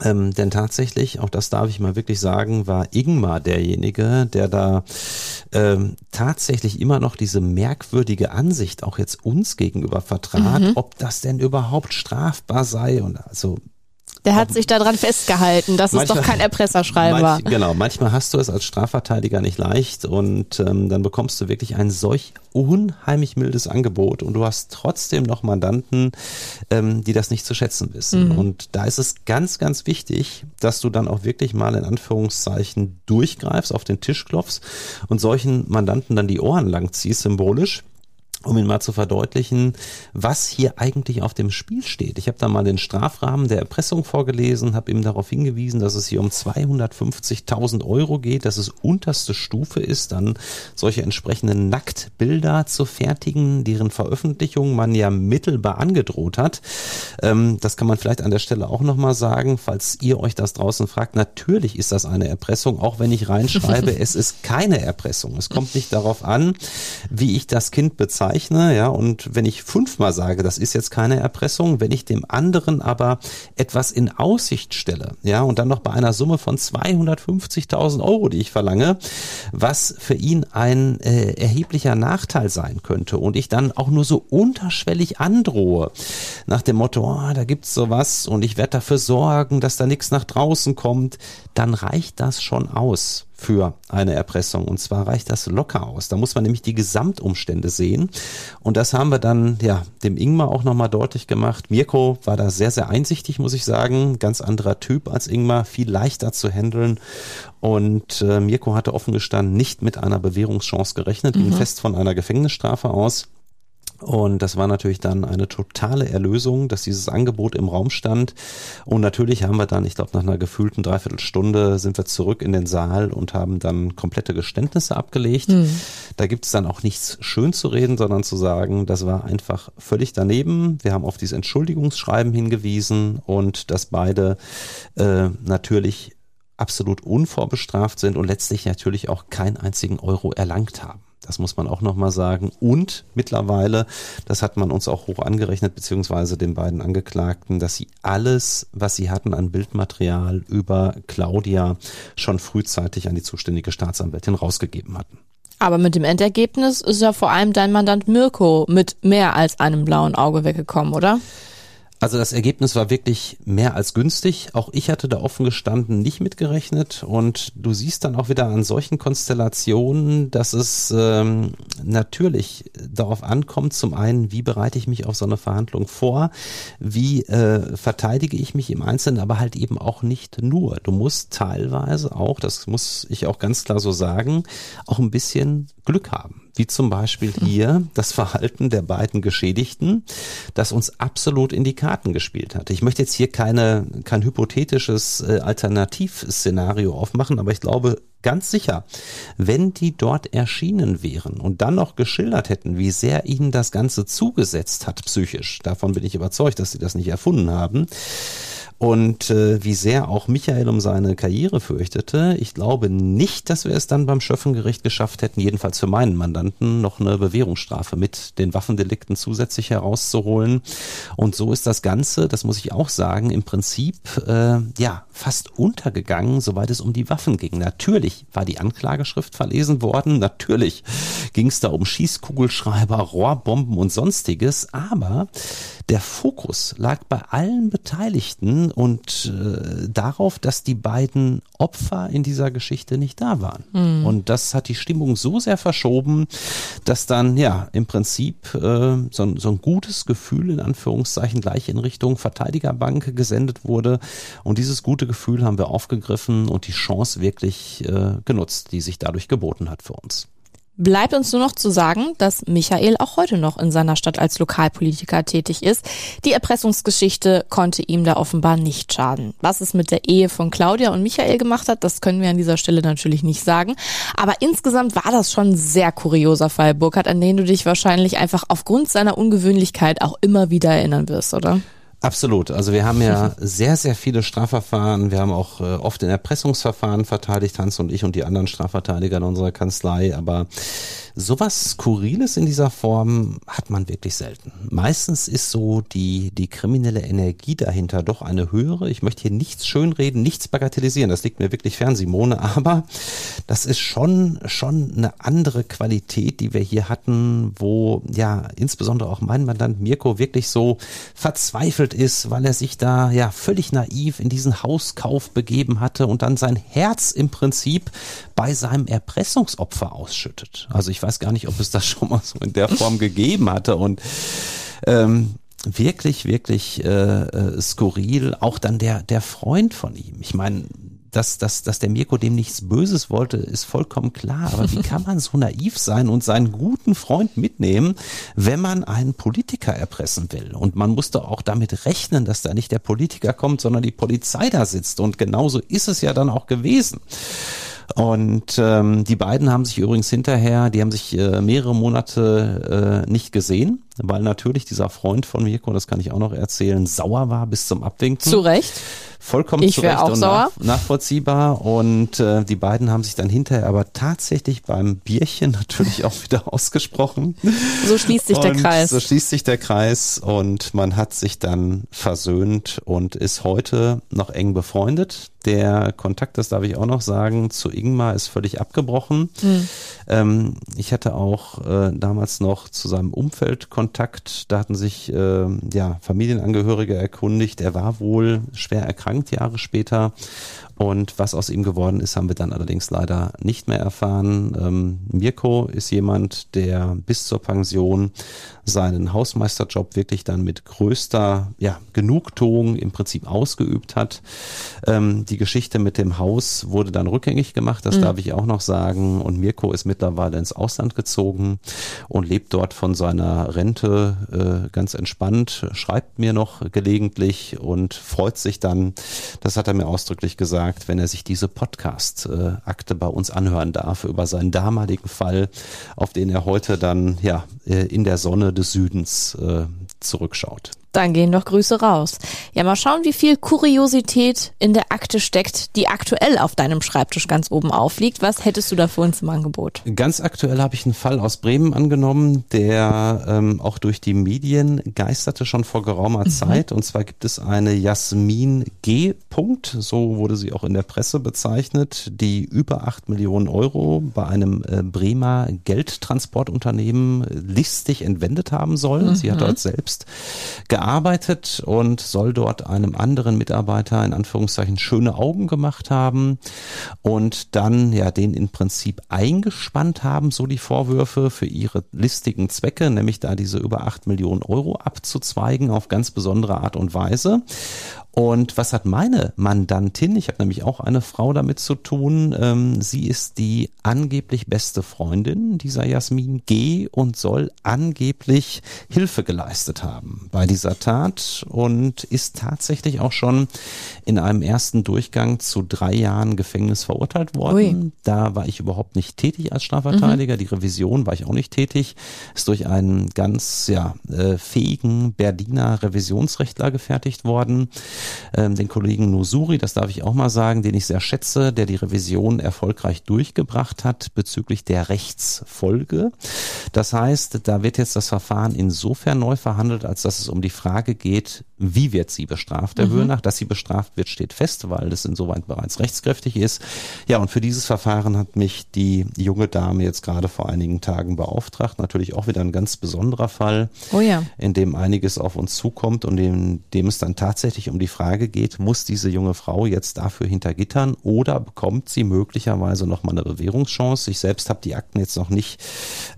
Ähm, denn tatsächlich, auch das darf ich mal wirklich sagen, war Ingmar derjenige, der da ähm, tatsächlich immer noch diese merkwürdige Ansicht auch jetzt uns gegenüber vertrat, mhm. ob das denn überhaupt strafbar sei. Und also Der hat sich daran festgehalten, dass manchmal, es doch kein Erpresserschreiben manch, war. Genau, manchmal hast du es als Strafverteidiger nicht leicht und ähm, dann bekommst du wirklich ein solch unheimlich mildes Angebot und du hast trotzdem noch Mandanten, ähm, die das nicht zu schätzen wissen. Mhm. Und da ist es ganz, ganz wichtig, dass du dann auch wirklich mal in Anführungszeichen durchgreifst, auf den Tisch klopfst und solchen Mandanten dann die Ohren lang ziehst, symbolisch um ihn mal zu verdeutlichen, was hier eigentlich auf dem Spiel steht. Ich habe da mal den Strafrahmen der Erpressung vorgelesen, habe ihm darauf hingewiesen, dass es hier um 250.000 Euro geht, dass es unterste Stufe ist, dann solche entsprechenden Nacktbilder zu fertigen, deren Veröffentlichung man ja mittelbar angedroht hat. Ähm, das kann man vielleicht an der Stelle auch nochmal sagen, falls ihr euch das draußen fragt. Natürlich ist das eine Erpressung, auch wenn ich reinschreibe, es ist keine Erpressung. Es kommt nicht darauf an, wie ich das Kind bezeichne aufzeichne, ja, und wenn ich fünfmal sage, das ist jetzt keine Erpressung, wenn ich dem anderen aber etwas in Aussicht stelle, ja, und dann noch bei einer Summe von 250.000 Euro, die ich verlange, was für ihn ein äh, erheblicher Nachteil sein könnte und ich dann auch nur so unterschwellig androhe, nach dem Motto, oh, da gibt's sowas und ich werde dafür sorgen, dass da nichts nach draußen kommt, dann reicht das schon aus für eine Erpressung. Und zwar reicht das locker aus. Da muss man nämlich die Gesamtumstände sehen. Und das haben wir dann ja dem Ingmar auch nochmal deutlich gemacht. Mirko war da sehr, sehr einsichtig, muss ich sagen. Ganz anderer Typ als Ingmar, viel leichter zu handeln. Und äh, Mirko hatte offen gestanden nicht mit einer Bewährungschance gerechnet, ging mhm. fest von einer Gefängnisstrafe aus. Und das war natürlich dann eine totale Erlösung, dass dieses Angebot im Raum stand. Und natürlich haben wir dann, ich glaube, nach einer gefühlten Dreiviertelstunde sind wir zurück in den Saal und haben dann komplette Geständnisse abgelegt. Mhm. Da gibt es dann auch nichts schön zu reden, sondern zu sagen, das war einfach völlig daneben. Wir haben auf dieses Entschuldigungsschreiben hingewiesen und dass beide äh, natürlich absolut unvorbestraft sind und letztlich natürlich auch keinen einzigen Euro erlangt haben. Das muss man auch nochmal sagen. Und mittlerweile, das hat man uns auch hoch angerechnet, beziehungsweise den beiden Angeklagten, dass sie alles, was sie hatten an Bildmaterial über Claudia schon frühzeitig an die zuständige Staatsanwältin rausgegeben hatten. Aber mit dem Endergebnis ist ja vor allem dein Mandant Mirko mit mehr als einem blauen Auge weggekommen, oder? Also das Ergebnis war wirklich mehr als günstig. Auch ich hatte da offen gestanden nicht mitgerechnet. Und du siehst dann auch wieder an solchen Konstellationen, dass es ähm, natürlich darauf ankommt, zum einen, wie bereite ich mich auf so eine Verhandlung vor, wie äh, verteidige ich mich im Einzelnen, aber halt eben auch nicht nur. Du musst teilweise auch, das muss ich auch ganz klar so sagen, auch ein bisschen Glück haben wie zum Beispiel hier das Verhalten der beiden Geschädigten, das uns absolut in die Karten gespielt hat. Ich möchte jetzt hier keine, kein hypothetisches äh, Alternativszenario aufmachen, aber ich glaube ganz sicher, wenn die dort erschienen wären und dann noch geschildert hätten, wie sehr ihnen das Ganze zugesetzt hat psychisch, davon bin ich überzeugt, dass sie das nicht erfunden haben, und äh, wie sehr auch Michael um seine Karriere fürchtete. Ich glaube nicht, dass wir es dann beim Schöffengericht geschafft hätten, jedenfalls für meinen Mandanten, noch eine Bewährungsstrafe mit den Waffendelikten zusätzlich herauszuholen. Und so ist das Ganze, das muss ich auch sagen, im Prinzip äh, ja fast untergegangen, soweit es um die Waffen ging. Natürlich war die Anklageschrift verlesen worden, natürlich ging es da um Schießkugelschreiber, Rohrbomben und sonstiges, aber der Fokus lag bei allen Beteiligten und äh, darauf, dass die beiden Opfer in dieser Geschichte nicht da waren. Mhm. Und das hat die Stimmung so sehr verschoben, dass dann ja im Prinzip äh, so, so ein gutes Gefühl in Anführungszeichen gleich in Richtung Verteidigerbank gesendet wurde. Und dieses gute Gefühl haben wir aufgegriffen und die Chance wirklich äh, genutzt, die sich dadurch geboten hat für uns. Bleibt uns nur noch zu sagen, dass Michael auch heute noch in seiner Stadt als Lokalpolitiker tätig ist. Die Erpressungsgeschichte konnte ihm da offenbar nicht schaden. Was es mit der Ehe von Claudia und Michael gemacht hat, das können wir an dieser Stelle natürlich nicht sagen. Aber insgesamt war das schon ein sehr kurioser Fall, Burkhard, an den du dich wahrscheinlich einfach aufgrund seiner Ungewöhnlichkeit auch immer wieder erinnern wirst, oder? Absolut. Also wir haben ja sehr, sehr viele Strafverfahren. Wir haben auch äh, oft in Erpressungsverfahren verteidigt, Hans und ich und die anderen Strafverteidiger in unserer Kanzlei. Aber sowas Skurriles in dieser Form hat man wirklich selten. Meistens ist so die, die kriminelle Energie dahinter doch eine höhere. Ich möchte hier nichts schönreden, nichts bagatellisieren. Das liegt mir wirklich fern, Simone. Aber das ist schon, schon eine andere Qualität, die wir hier hatten, wo ja insbesondere auch mein Mandant Mirko wirklich so verzweifelt ist, weil er sich da ja völlig naiv in diesen Hauskauf begeben hatte und dann sein Herz im Prinzip bei seinem Erpressungsopfer ausschüttet. Also ich weiß gar nicht, ob es das schon mal so in der Form gegeben hatte und ähm, wirklich, wirklich äh, äh, skurril. Auch dann der, der Freund von ihm. Ich meine, dass, dass, dass der Mirko dem nichts Böses wollte, ist vollkommen klar. Aber wie kann man so naiv sein und seinen guten Freund mitnehmen, wenn man einen Politiker erpressen will? Und man musste auch damit rechnen, dass da nicht der Politiker kommt, sondern die Polizei da sitzt. Und genauso ist es ja dann auch gewesen. Und ähm, die beiden haben sich übrigens hinterher, die haben sich äh, mehrere Monate äh, nicht gesehen, weil natürlich dieser Freund von Mirko, das kann ich auch noch erzählen, sauer war bis zum Abwinken. Zu Recht vollkommen ich zurecht auch und sauer. nach, nachvollziehbar. Und äh, die beiden haben sich dann hinterher aber tatsächlich beim Bierchen natürlich auch wieder ausgesprochen. So schließt sich der und Kreis. So schließt sich der Kreis und man hat sich dann versöhnt und ist heute noch eng befreundet. Der Kontakt, das darf ich auch noch sagen, zu Ingmar ist völlig abgebrochen. Hm. Ähm, ich hatte auch äh, damals noch zu seinem Umfeld Kontakt. Da hatten sich äh, ja, Familienangehörige erkundigt. Er war wohl schwer erkrankt Jahre später und was aus ihm geworden ist, haben wir dann allerdings leider nicht mehr erfahren. Ähm, Mirko ist jemand, der bis zur Pension seinen Hausmeisterjob wirklich dann mit größter ja, Genugtuung im Prinzip ausgeübt hat. Ähm, die Geschichte mit dem Haus wurde dann rückgängig gemacht, das mhm. darf ich auch noch sagen. Und Mirko ist mittlerweile ins Ausland gezogen und lebt dort von seiner Rente äh, ganz entspannt, schreibt mir noch gelegentlich und freut sich dann, das hat er mir ausdrücklich gesagt, gesagt, wenn er sich diese Podcast-Akte bei uns anhören darf über seinen damaligen Fall, auf den er heute dann ja äh, in der Sonne des Südens äh, zurückschaut. Dann gehen doch Grüße raus. Ja, mal schauen, wie viel Kuriosität in der Akte steckt, die aktuell auf deinem Schreibtisch ganz oben aufliegt. Was hättest du da für uns im Angebot? Ganz aktuell habe ich einen Fall aus Bremen angenommen, der ähm, auch durch die Medien geisterte schon vor geraumer mhm. Zeit. Und zwar gibt es eine Jasmin G. Punkt, so wurde sie auch in der Presse bezeichnet, die über acht Millionen Euro bei einem äh, Bremer Geldtransportunternehmen listig entwendet haben soll. Mhm. Sie hat dort selbst gearbeitet und soll dort einem anderen Mitarbeiter in Anführungszeichen schöne Augen gemacht haben und dann ja den im Prinzip eingespannt haben, so die Vorwürfe für ihre listigen Zwecke, nämlich da diese über acht Millionen Euro abzuzweigen auf ganz besondere Art und Weise. Und was hat meine Mandantin? Ich habe nämlich auch eine Frau damit zu tun. Ähm, sie ist die angeblich beste Freundin dieser Jasmin G. und soll angeblich Hilfe geleistet haben bei dieser Tat und ist tatsächlich auch schon in einem ersten Durchgang zu drei Jahren Gefängnis verurteilt worden. Ui. Da war ich überhaupt nicht tätig als Strafverteidiger. Mhm. Die Revision war ich auch nicht tätig. Ist durch einen ganz ja, äh, fähigen Berliner Revisionsrechtler gefertigt worden ähm, den Kollegen Nusuri, das darf ich auch mal sagen, den ich sehr schätze, der die Revision erfolgreich durchgebracht hat bezüglich der Rechtsfolge. Das heißt, da wird jetzt das Verfahren insofern neu verhandelt, als dass es um die Frage geht, wie wird sie bestraft, der mhm. Höhe nach. Dass sie bestraft wird, steht fest, weil das insoweit bereits rechtskräftig ist. Ja, und für dieses Verfahren hat mich die junge Dame jetzt gerade vor einigen Tagen beauftragt. Natürlich auch wieder ein ganz besonderer Fall, oh ja. in dem einiges auf uns zukommt und in dem es dann tatsächlich um die Frage geht, muss diese junge Frau jetzt dafür hinter Gittern oder bekommt sie möglicherweise nochmal eine Bewährungschance? Ich selbst habe die Akten jetzt noch nicht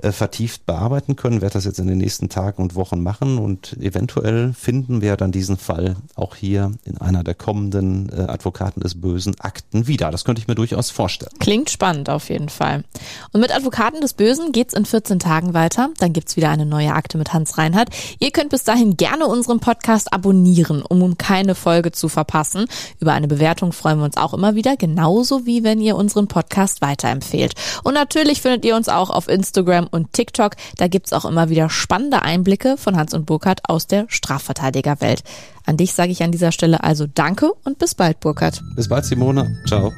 äh, vertieft bearbeiten können, werde das jetzt in den nächsten Tagen und Wochen machen und eventuell finden wir dann diesen Fall auch hier in einer der kommenden äh, Advokaten des Bösen Akten wieder. Das könnte ich mir durchaus vorstellen. Klingt spannend auf jeden Fall. Und mit Advokaten des Bösen geht's in 14 Tagen weiter. Dann gibt's wieder eine neue Akte mit Hans Reinhardt. Ihr könnt bis dahin gerne unseren Podcast abonnieren, um keine Folge zu verpassen. Über eine Bewertung freuen wir uns auch immer wieder, genauso wie wenn ihr unseren Podcast weiterempfehlt. Und natürlich findet ihr uns auch auf Instagram und TikTok. Da gibt's auch immer wieder spannende Einblicke von Hans und Burkhardt aus der Strafverteidigerwelt. An dich sage ich an dieser Stelle also Danke und bis bald, Burkhard. Bis bald, Simone. Ciao.